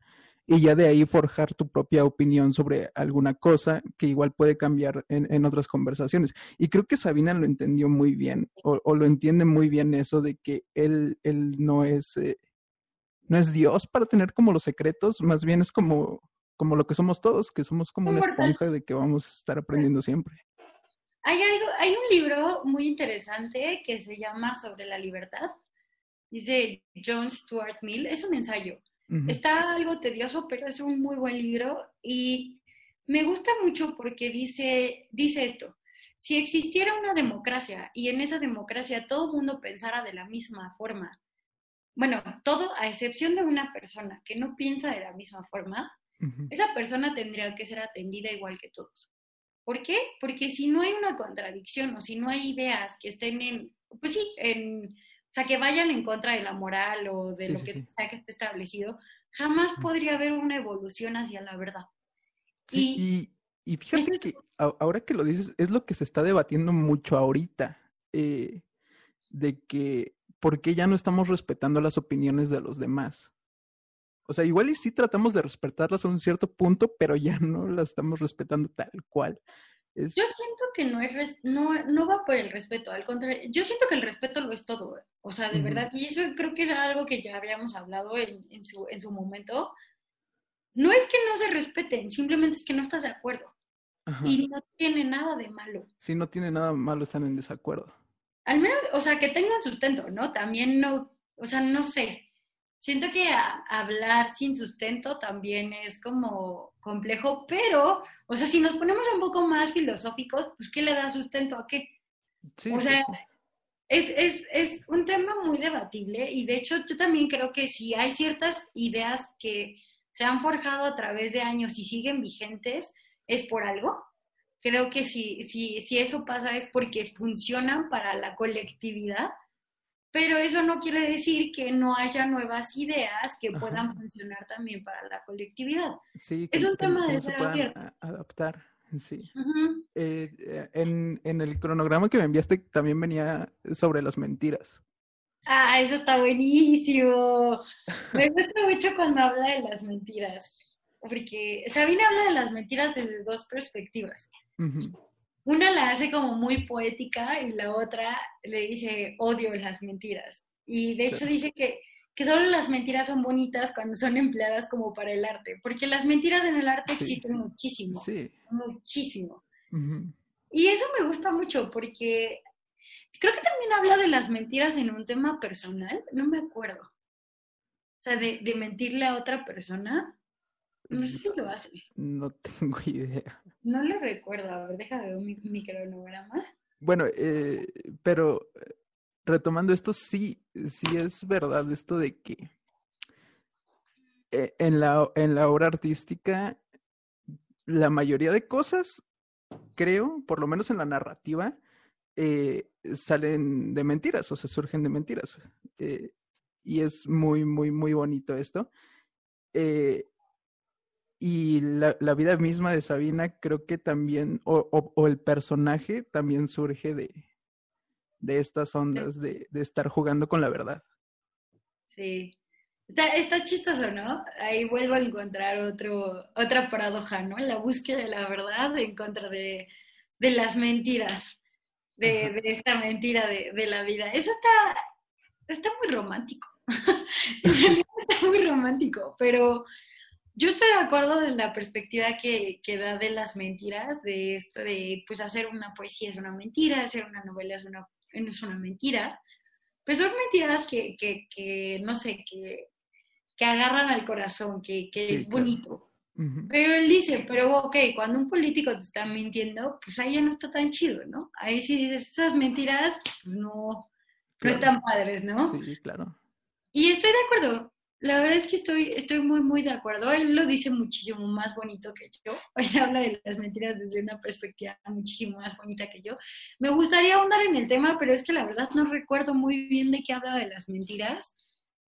y ya de ahí forjar tu propia opinión sobre alguna cosa que igual puede cambiar en, en otras conversaciones. Y creo que Sabina lo entendió muy bien, o, o lo entiende muy bien eso de que él, él no es... Eh, no es Dios para tener como los secretos, más bien es como, como lo que somos todos, que somos como una esponja de que vamos a estar aprendiendo siempre. Hay, algo, hay un libro muy interesante que se llama Sobre la libertad. Dice John Stuart Mill, es un ensayo. Está algo tedioso, pero es un muy buen libro y me gusta mucho porque dice, dice esto, si existiera una democracia y en esa democracia todo el mundo pensara de la misma forma, bueno, todo a excepción de una persona que no piensa de la misma forma, esa persona tendría que ser atendida igual que todos. ¿Por qué? Porque si no hay una contradicción o si no hay ideas que estén en, pues sí, en sea, que vayan en contra de la moral o de lo que sea que esté establecido, jamás podría haber una evolución hacia la verdad. Sí, y, fíjate que ahora que lo dices, es lo que se está debatiendo mucho ahorita, eh, de que por qué ya no estamos respetando las opiniones de los demás. O sea, igual y sí tratamos de respetarlas a un cierto punto, pero ya no las estamos respetando tal cual. Yo siento que no es no, no va por el respeto, al contrario, yo siento que el respeto lo es todo, o sea, de verdad, y eso creo que era algo que ya habíamos hablado en, en, su, en su momento. No es que no se respeten, simplemente es que no estás de acuerdo. Y no tiene nada de malo. Sí, no tiene nada malo estar en desacuerdo. Al menos, o sea, que tengan sustento, ¿no? También no, o sea, no sé. Siento que hablar sin sustento también es como complejo, pero, o sea, si nos ponemos un poco más filosóficos, pues ¿qué le da sustento a qué? o sea, es, es, es un tema muy debatible y de hecho yo también creo que si hay ciertas ideas que se han forjado a través de años y siguen vigentes, es por algo. Creo que si, si, si eso pasa es porque funcionan para la colectividad, pero eso no quiere decir que no haya nuevas ideas que puedan funcionar también para la colectividad. Sí, es un tema de se ser abierto. adaptar. Sí. Eh, eh, en, en el cronograma que me enviaste también venía sobre las mentiras. Ah, eso está buenísimo. Me gusta mucho cuando habla de las mentiras, porque Sabina habla de las mentiras desde dos perspectivas. Ujú. Una la hace como muy poética y la otra le dice odio las mentiras. Y de hecho dice que, que solo las mentiras son bonitas cuando son empleadas como para el arte, porque las mentiras en el arte Sí. existen muchísimo, Sí. muchísimo. Ujú. Y eso me gusta mucho porque creo que también habla de las mentiras en un tema personal, no me acuerdo. O sea, de, de mentirle a otra persona, no sé si lo hace. No tengo idea. No lo recuerdo, a ver, déjame ver mi, mi cronograma. Bueno, eh, pero retomando esto, sí, sí es verdad esto de que eh, en la, en la obra artística, la mayoría de cosas, creo, por lo menos en la narrativa, eh, salen de mentiras, o sea, surgen de mentiras. Eh, y es muy, muy, muy bonito esto. Eh, y la, la vida misma de Sabina creo que también, o, o- o el personaje también surge de, de estas ondas, de, de estar jugando con la verdad. Sí. Está, está chistoso, ¿no? Ahí vuelvo a encontrar otro, otra paradoja, ¿no? La búsqueda de la verdad en contra de, de las mentiras, de, de esta mentira de, de la vida. Eso está, está muy romántico. en realidad está muy romántico, pero yo estoy de acuerdo en la perspectiva que, que da de las mentiras, de esto de, pues, hacer una poesía es una mentira, hacer una novela es una, es una mentira. Pues son mentiras que, que, que no sé, que, que agarran al corazón, que, que Sí, es claro. bonito. Ujú. Pero él dice, pero ok, cuando un político te está mintiendo, pues ahí ya no está tan chido, ¿no? Ahí sí dices, esas mentiras, pues no, no Claro. están padres, ¿no? Sí, claro. Y estoy de acuerdo. La verdad es que estoy, estoy muy, muy de acuerdo. Él lo dice muchísimo más bonito que yo. Él habla de las mentiras desde una perspectiva muchísimo más bonita que yo. Me gustaría ahondar en el tema, pero es que la verdad no recuerdo muy bien de qué habla de las mentiras.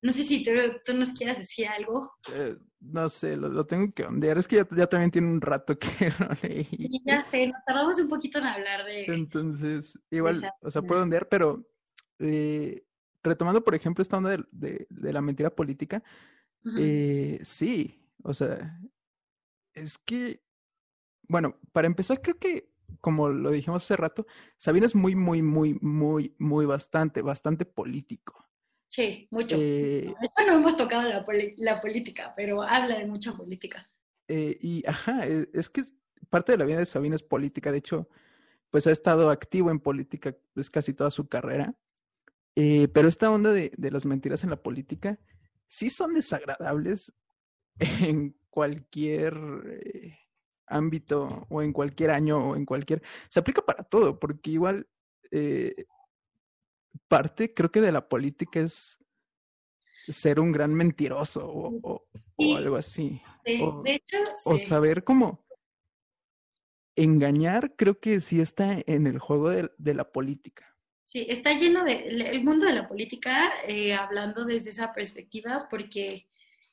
No sé si tú, tú nos quieras decir algo. Eh, no sé, lo, lo tengo que ondear. Es que ya, ya también tiene un rato que lo leí. Ya sé, nos tardamos un poquito en hablar de... Entonces, igual, o sea, puedo ondear, pero eh, retomando, por ejemplo, esta onda de, de- de la mentira política, eh, sí, o sea, es que, bueno, para empezar, creo que, como lo dijimos hace rato, Sabina es muy, muy, muy, muy, muy bastante, bastante político. Sí, mucho. Eh, De hecho, no hemos tocado la, la política, pero habla de mucha política. Eh, y ajá, e- es que parte de la vida de Sabina es política. De hecho, pues ha estado activo en política pues casi toda su carrera. Eh, pero esta onda de, de las mentiras en la política sí son desagradables en cualquier eh, ámbito o en cualquier año o en cualquier... Se aplica para todo, porque igual eh, parte creo que de la política es ser un gran mentiroso o, o- o algo así. Sí, O- de hecho, O sí. saber cómo engañar, creo que sí está en el juego de, de la política. Sí, está lleno de el mundo de la política, eh, hablando desde esa perspectiva, porque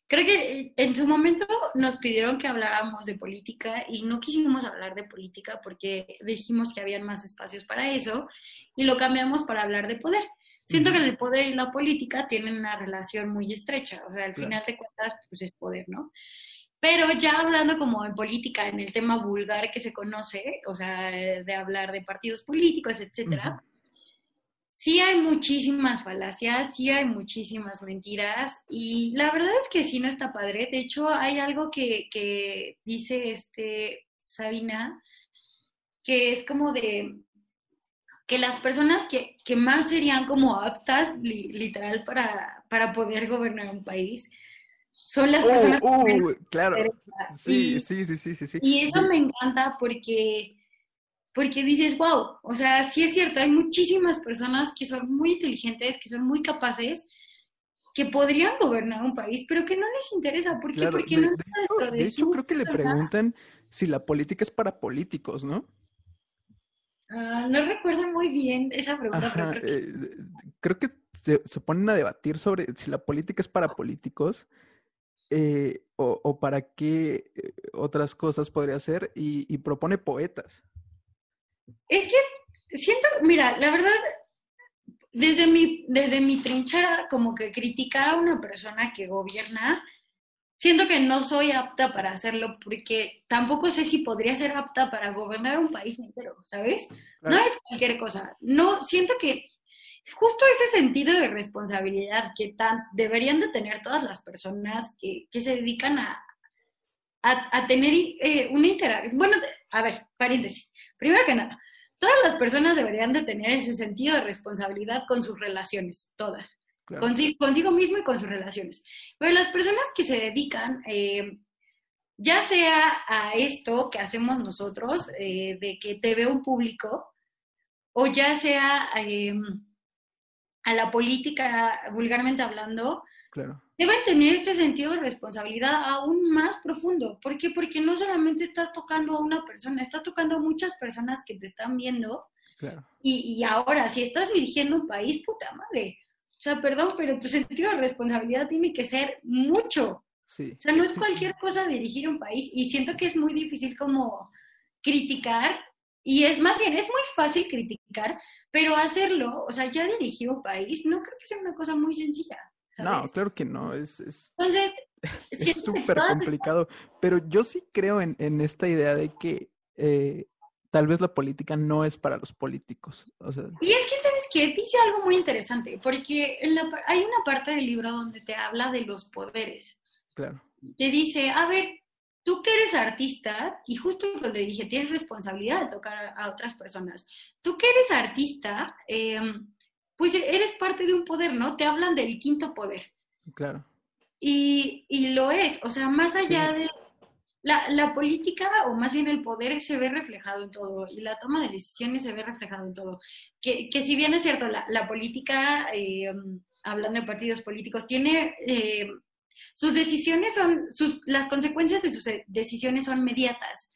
creo que en su momento nos pidieron que habláramos de política y no quisimos hablar de política porque dijimos que habían más espacios para eso y lo cambiamos para hablar de poder. Siento que el poder y la política tienen una relación muy estrecha, o sea, al final de cuentas, pues es poder, ¿no? Pero ya hablando como en política, en el tema vulgar que se conoce, o sea, de hablar de partidos políticos, etcétera, sí hay muchísimas falacias, sí hay muchísimas mentiras y la verdad es que sí no está padre. De hecho, hay algo que, que dice este Sabina, que es como de que las personas que, que más serían como aptas, li- literal, para, para poder gobernar un país, son las personas Uh, que claro. Sí, y- sí, sí, sí, sí, sí. y eso Sí. me encanta porque porque dices, wow, o sea, sí es cierto, hay muchísimas personas que son muy inteligentes, que son muy capaces, que podrían gobernar un país, pero que no les interesa. ¿Por qué? Porque de, no de hecho, de hecho creo que le preguntan si la política es para políticos, ¿no? Uh, no recuerdo muy bien esa pregunta. Ajá, pero creo que... eh, creo que se, se, ponen a debatir sobre si la política es para políticos eh, o, o, para qué eh, otras cosas podría ser y, y, propone poetas. Es que siento, mira, la verdad, desde mi, desde mi trinchera, como que criticar a una persona que gobierna, siento que no soy apta para hacerlo porque tampoco sé si podría ser apta para gobernar un país entero, ¿sabes? Claro. No es cualquier cosa. No, siento que justo ese sentido de responsabilidad que tan, deberían de tener todas las personas que, que se dedican a, a, a tener eh, una interacción. Bueno, a ver, paréntesis. Primero que nada, todas las personas deberían de tener ese sentido de responsabilidad con sus relaciones, todas. Claro. Consigo, consigo, mismo y con sus relaciones. Pero las personas que se dedican, eh, ya sea a esto que hacemos nosotros, eh, de que te ve un público, o ya sea eh, a la política, vulgarmente hablando, claro. deben tener este sentido de responsabilidad aún más profundo. ¿Por qué? Porque no solamente estás tocando a una persona, estás tocando a muchas personas que te están viendo. Claro. Y, y ahora, si estás dirigiendo un país, puta madre. O sea, perdón, pero tu sentido de responsabilidad tiene que ser mucho. Sí. O sea, no es sí. cualquier cosa dirigir un país. Y siento que es muy difícil como criticar y es más bien, es muy fácil criticar, pero hacerlo, o sea, ya dirigir un país, no creo que sea una cosa muy sencilla. ¿Sabes? No, claro que no, es es es súper complicado, pero yo sí creo en, en esta idea de que eh, tal vez la política no es para los políticos. O sea, y es que, ¿sabes qué? Dice algo muy interesante, porque en la, hay una parte del libro donde te habla de los poderes. Claro. Te dice, a ver, tú que eres artista, y justo lo le dije, tienes responsabilidad de tocar a otras personas. Tú que eres artista, eh, pues eres parte de un poder, ¿no? Te hablan del quinto poder. Claro. Y, y lo es, o sea, más allá sí. de... La, la, política, o más bien el poder, se ve reflejado en todo, y la toma de decisiones se ve reflejado en todo. Que, que si bien es cierto, la, la política, eh, hablando de partidos políticos, tiene... Eh, sus decisiones son, sus, las consecuencias de sus decisiones son inmediatas.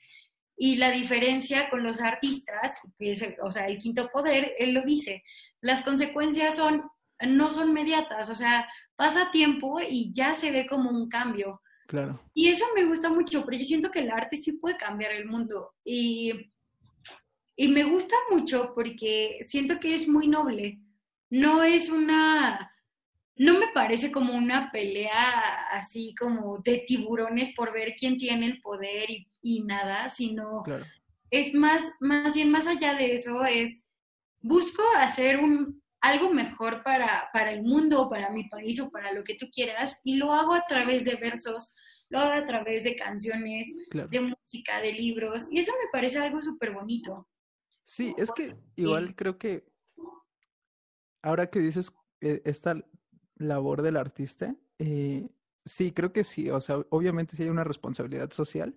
Y la diferencia con los artistas, que es el, o sea, el quinto poder, él lo dice, las consecuencias son, no son inmediatas, o sea, pasa tiempo y ya se ve como un cambio. Claro. Y eso me gusta mucho, porque siento que el arte sí puede cambiar el mundo. Y, y me gusta mucho porque siento que es muy noble. No es una no me parece como una pelea así como de tiburones por ver quién tiene el poder y, y nada, sino claro. es más, más bien más allá de eso, es busco hacer un, algo mejor para, para el mundo, para mi país o para lo que tú quieras, y lo hago a través de versos, lo hago a través de canciones, claro. de música, de libros, y eso me parece algo súper bonito. Sí, es que igual creo que ahora que dices eh, esta labor del artista, eh, sí, creo que sí, o sea, obviamente sí hay una responsabilidad social.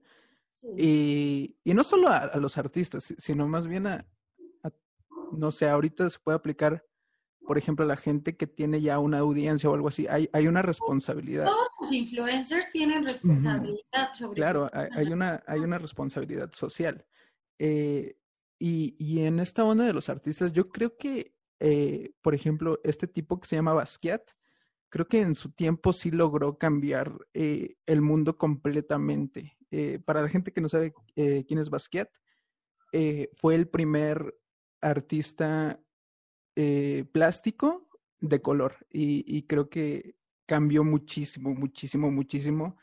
Sí. Y, y, no solo a, a, los artistas, sino más bien a, a, no sé, ahorita se puede aplicar, por ejemplo, a la gente que tiene ya una audiencia o algo así, hay, hay una responsabilidad. Todos los influencers tienen responsabilidad uh -huh. sobre Claro, hay, hay, una, hay una responsabilidad social. Eh, y, y en esta onda de los artistas, yo creo que, eh, por ejemplo, este tipo que se llama Basquiat, creo que en su tiempo sí logró cambiar eh, el mundo completamente. Eh, para la gente que no sabe eh, quién es Basquiat, eh, fue el primer artista plástico de color y, creo que cambió muchísimo, muchísimo, muchísimo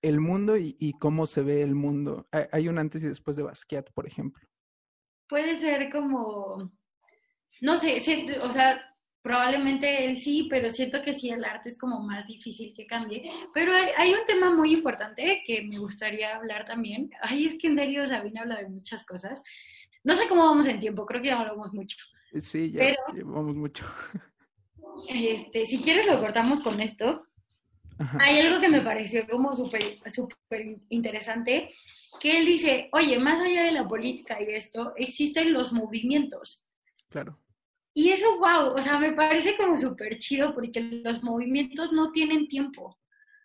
el mundo y, cómo se ve el mundo. Hay un antes y después de Basquiat, por ejemplo. Puede ser como, no sé, o sea, probablemente él sí, pero siento que sí el arte es como más difícil que cambie. Pero hay, hay, un tema muy importante que me gustaría hablar también. Ay, es que en serio Sabina habla de muchas cosas. No sé cómo vamos en tiempo, creo que ya hablamos mucho. Sí, ya pero, llevamos mucho. Este, si quieres lo cortamos con esto. Ajá. Hay algo que me pareció como súper super interesante que él dice, oye, más allá de la política y esto, existen los movimientos. Claro. Y eso, wow, o sea, me parece como súper chido porque los movimientos no tienen tiempo.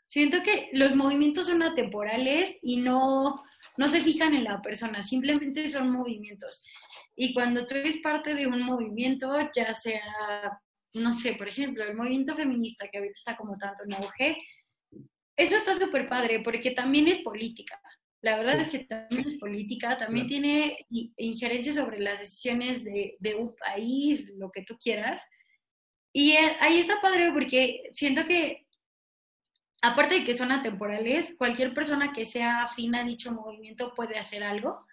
Siento que los movimientos son atemporales y no, no se fijan en la persona, simplemente son movimientos. Y cuando tú eres parte de un movimiento, ya sea, no sé, por ejemplo, el movimiento feminista que ahorita está como tanto en auge, eso está súper padre porque también es política. La verdad es que también es política, también tiene injerencia sobre las decisiones de, de, un país, lo que tú quieras. Y eh, ahí está padre porque siento que, aparte de que son atemporales, cualquier persona que sea afín a dicho movimiento puede hacer algo.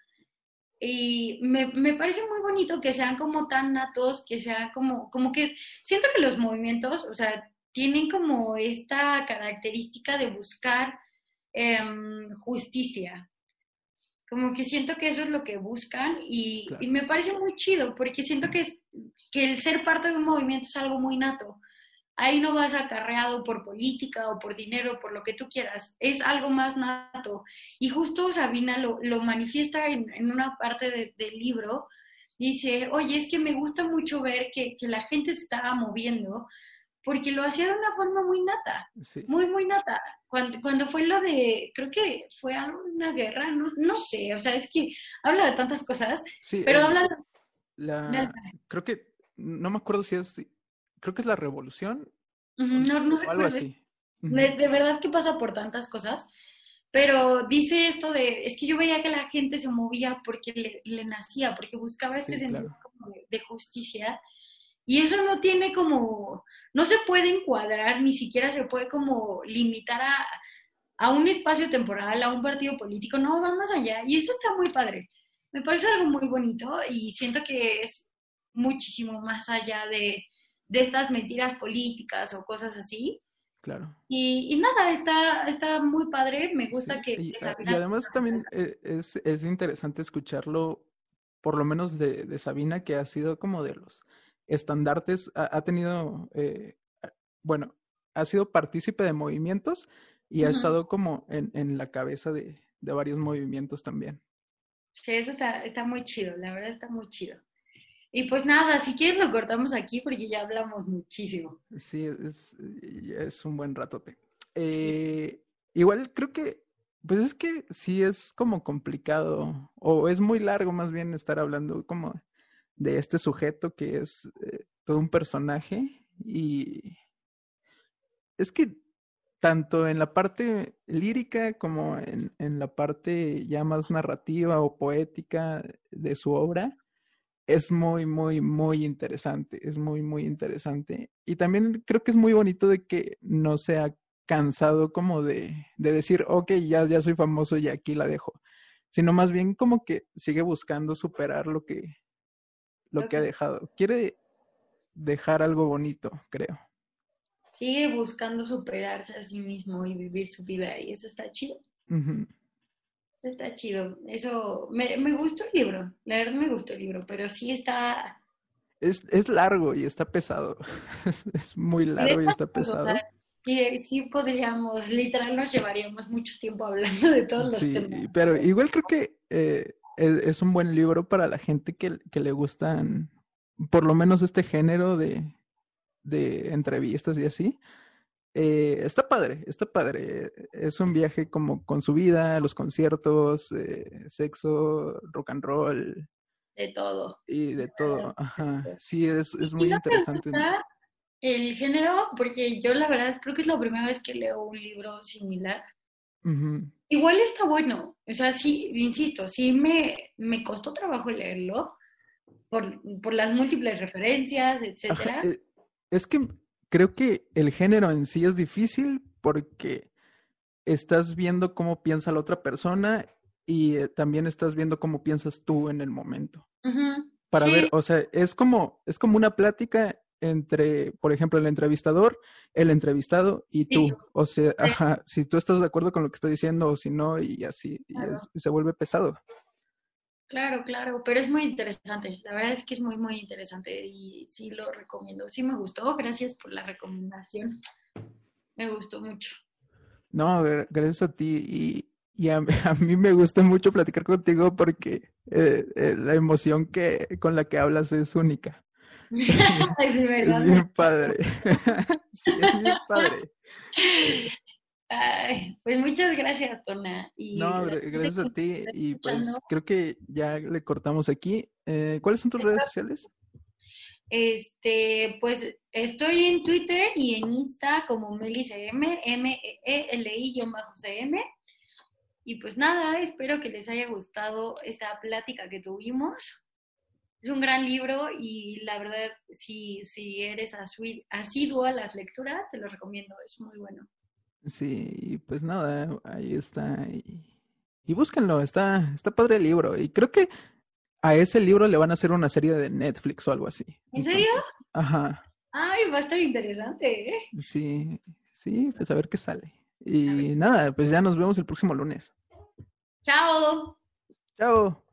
Y me, me, parece muy bonito que sean como tan natos, que sean como, como que siento que los movimientos, o sea, tienen como esta característica de buscar Em, justicia. Como que siento que eso es lo que buscan y, me parece muy chido porque siento que, es, que el ser parte de un movimiento es algo muy nato. Ahí no vas acarreado por política o por dinero, por lo que tú quieras. Es algo más nato. Y justo Sabina lo, lo manifiesta en, en, una parte del libro. Dice, oye, es que me gusta mucho ver que, que la gente se estaba moviendo porque lo hacía de una forma muy nata, muy, muy nata. Cuando, cuando fue lo de, creo que fue una guerra, no, no sé, o sea, es que habla de tantas cosas, pero habla de... La, creo que, no me acuerdo si es, creo que es la revolución. no, no recuerdo. Así. De, de, verdad que pasa por tantas cosas, pero dice esto de, es que yo veía que la gente se movía porque le, nacía, porque buscaba este sentido de justicia y eso no tiene como, no se puede encuadrar, ni siquiera se puede como limitar a, a un espacio temporal, a un partido político, no, va más allá. Y eso está muy padre. Me parece algo muy bonito y siento que es muchísimo más allá de, de estas mentiras políticas o cosas así. Claro. Y, y, nada, está, está muy padre, me gusta que... Y, además también e, es, es, interesante escucharlo, por lo menos de, de Sabina, que ha sido como de los estandartes, ha, tenido, eh, bueno, ha sido partícipe de movimientos y ha estado como en, en la cabeza de, de, varios movimientos también. Sí, eso está, está muy chido, la verdad está muy chido. Y pues nada, si quieres lo cortamos aquí porque ya hablamos muchísimo. Sí, es, es un buen ratote. Eh, igual creo que, pues es que sí es como complicado, o es muy largo más bien estar hablando como de este sujeto que es eh, todo un personaje y es que tanto en la parte lírica como en, en, la parte ya más narrativa o poética de su obra, es muy, muy, muy interesante, es muy, muy interesante. Y también creo que es muy bonito de que no se ha cansado como de, de decir, ok, ya, ya soy famoso y aquí la dejo, sino más bien como que sigue buscando superar lo que, lo que ha dejado. Quiere dejar algo bonito, creo. Sigue buscando superarse a sí mismo y vivir su vida y eso está chido. Eso está chido. Eso, me, me, gustó el libro, la verdad me gustó el libro, pero sí está... Es, es largo y está pesado. es, muy largo y está pesado. sí, sí podríamos, literal nos llevaríamos mucho tiempo hablando de todos los sí, temas. Pero igual creo que eh, es, un buen libro para la gente que, que, le gustan, por lo menos este género de, de entrevistas y así. Eh, está padre, está padre. Es un viaje como con su vida, los conciertos, eh, sexo, rock and roll. De todo. Y de todo, ajá. Sí, es, es muy interesante. El género, porque yo la verdad creo que es la primera vez que leo un libro similar. Igual está bueno, o sea, sí, insisto, sí me, me costó trabajo leerlo por, por las múltiples referencias, etcétera. Eh, es que creo que el género en sí es difícil porque estás viendo cómo piensa la otra persona y eh, también estás viendo cómo piensas tú en el momento. Para ver, o sea, es como, es como una plática entre, por ejemplo, el entrevistador, el entrevistado y tú. O sea, ajá, si tú estás de acuerdo con lo que estoy diciendo o si no, y así, y, se vuelve pesado. Claro, claro, pero es muy interesante. La verdad es que es muy, muy interesante y sí lo recomiendo. Sí me gustó. Gracias por la recomendación. Me gustó mucho. No, gracias a ti. Y Y a, a mí me gusta mucho platicar contigo porque eh, eh, la emoción que, con la que hablas es única. Verdad. Es bien padre. sí, es bien padre. Ay, pues muchas gracias, Tona. Y No, gracias a ti. Y pues creo que ya le cortamos aquí. Eh, ¿Cuáles son tus redes sociales? Este, pues estoy en Twitter y en Insta como MeliCM, M-E-L-I-CM. Y pues nada, espero que les haya gustado esta plática que tuvimos. Es un gran libro y la verdad, si, si eres asiduo a las lecturas, te lo recomiendo, es muy bueno. Sí, pues nada, ahí está. Y, y búsquenlo, está, está padre el libro. Y creo que a ese libro le van a hacer una serie de Netflix o algo así. ¿En serio? Entonces, ajá, Ay, va a estar interesante, ¿eh? sí, sí, pues a ver qué sale. Y nada, pues ya nos vemos el próximo lunes. Chao. Chao.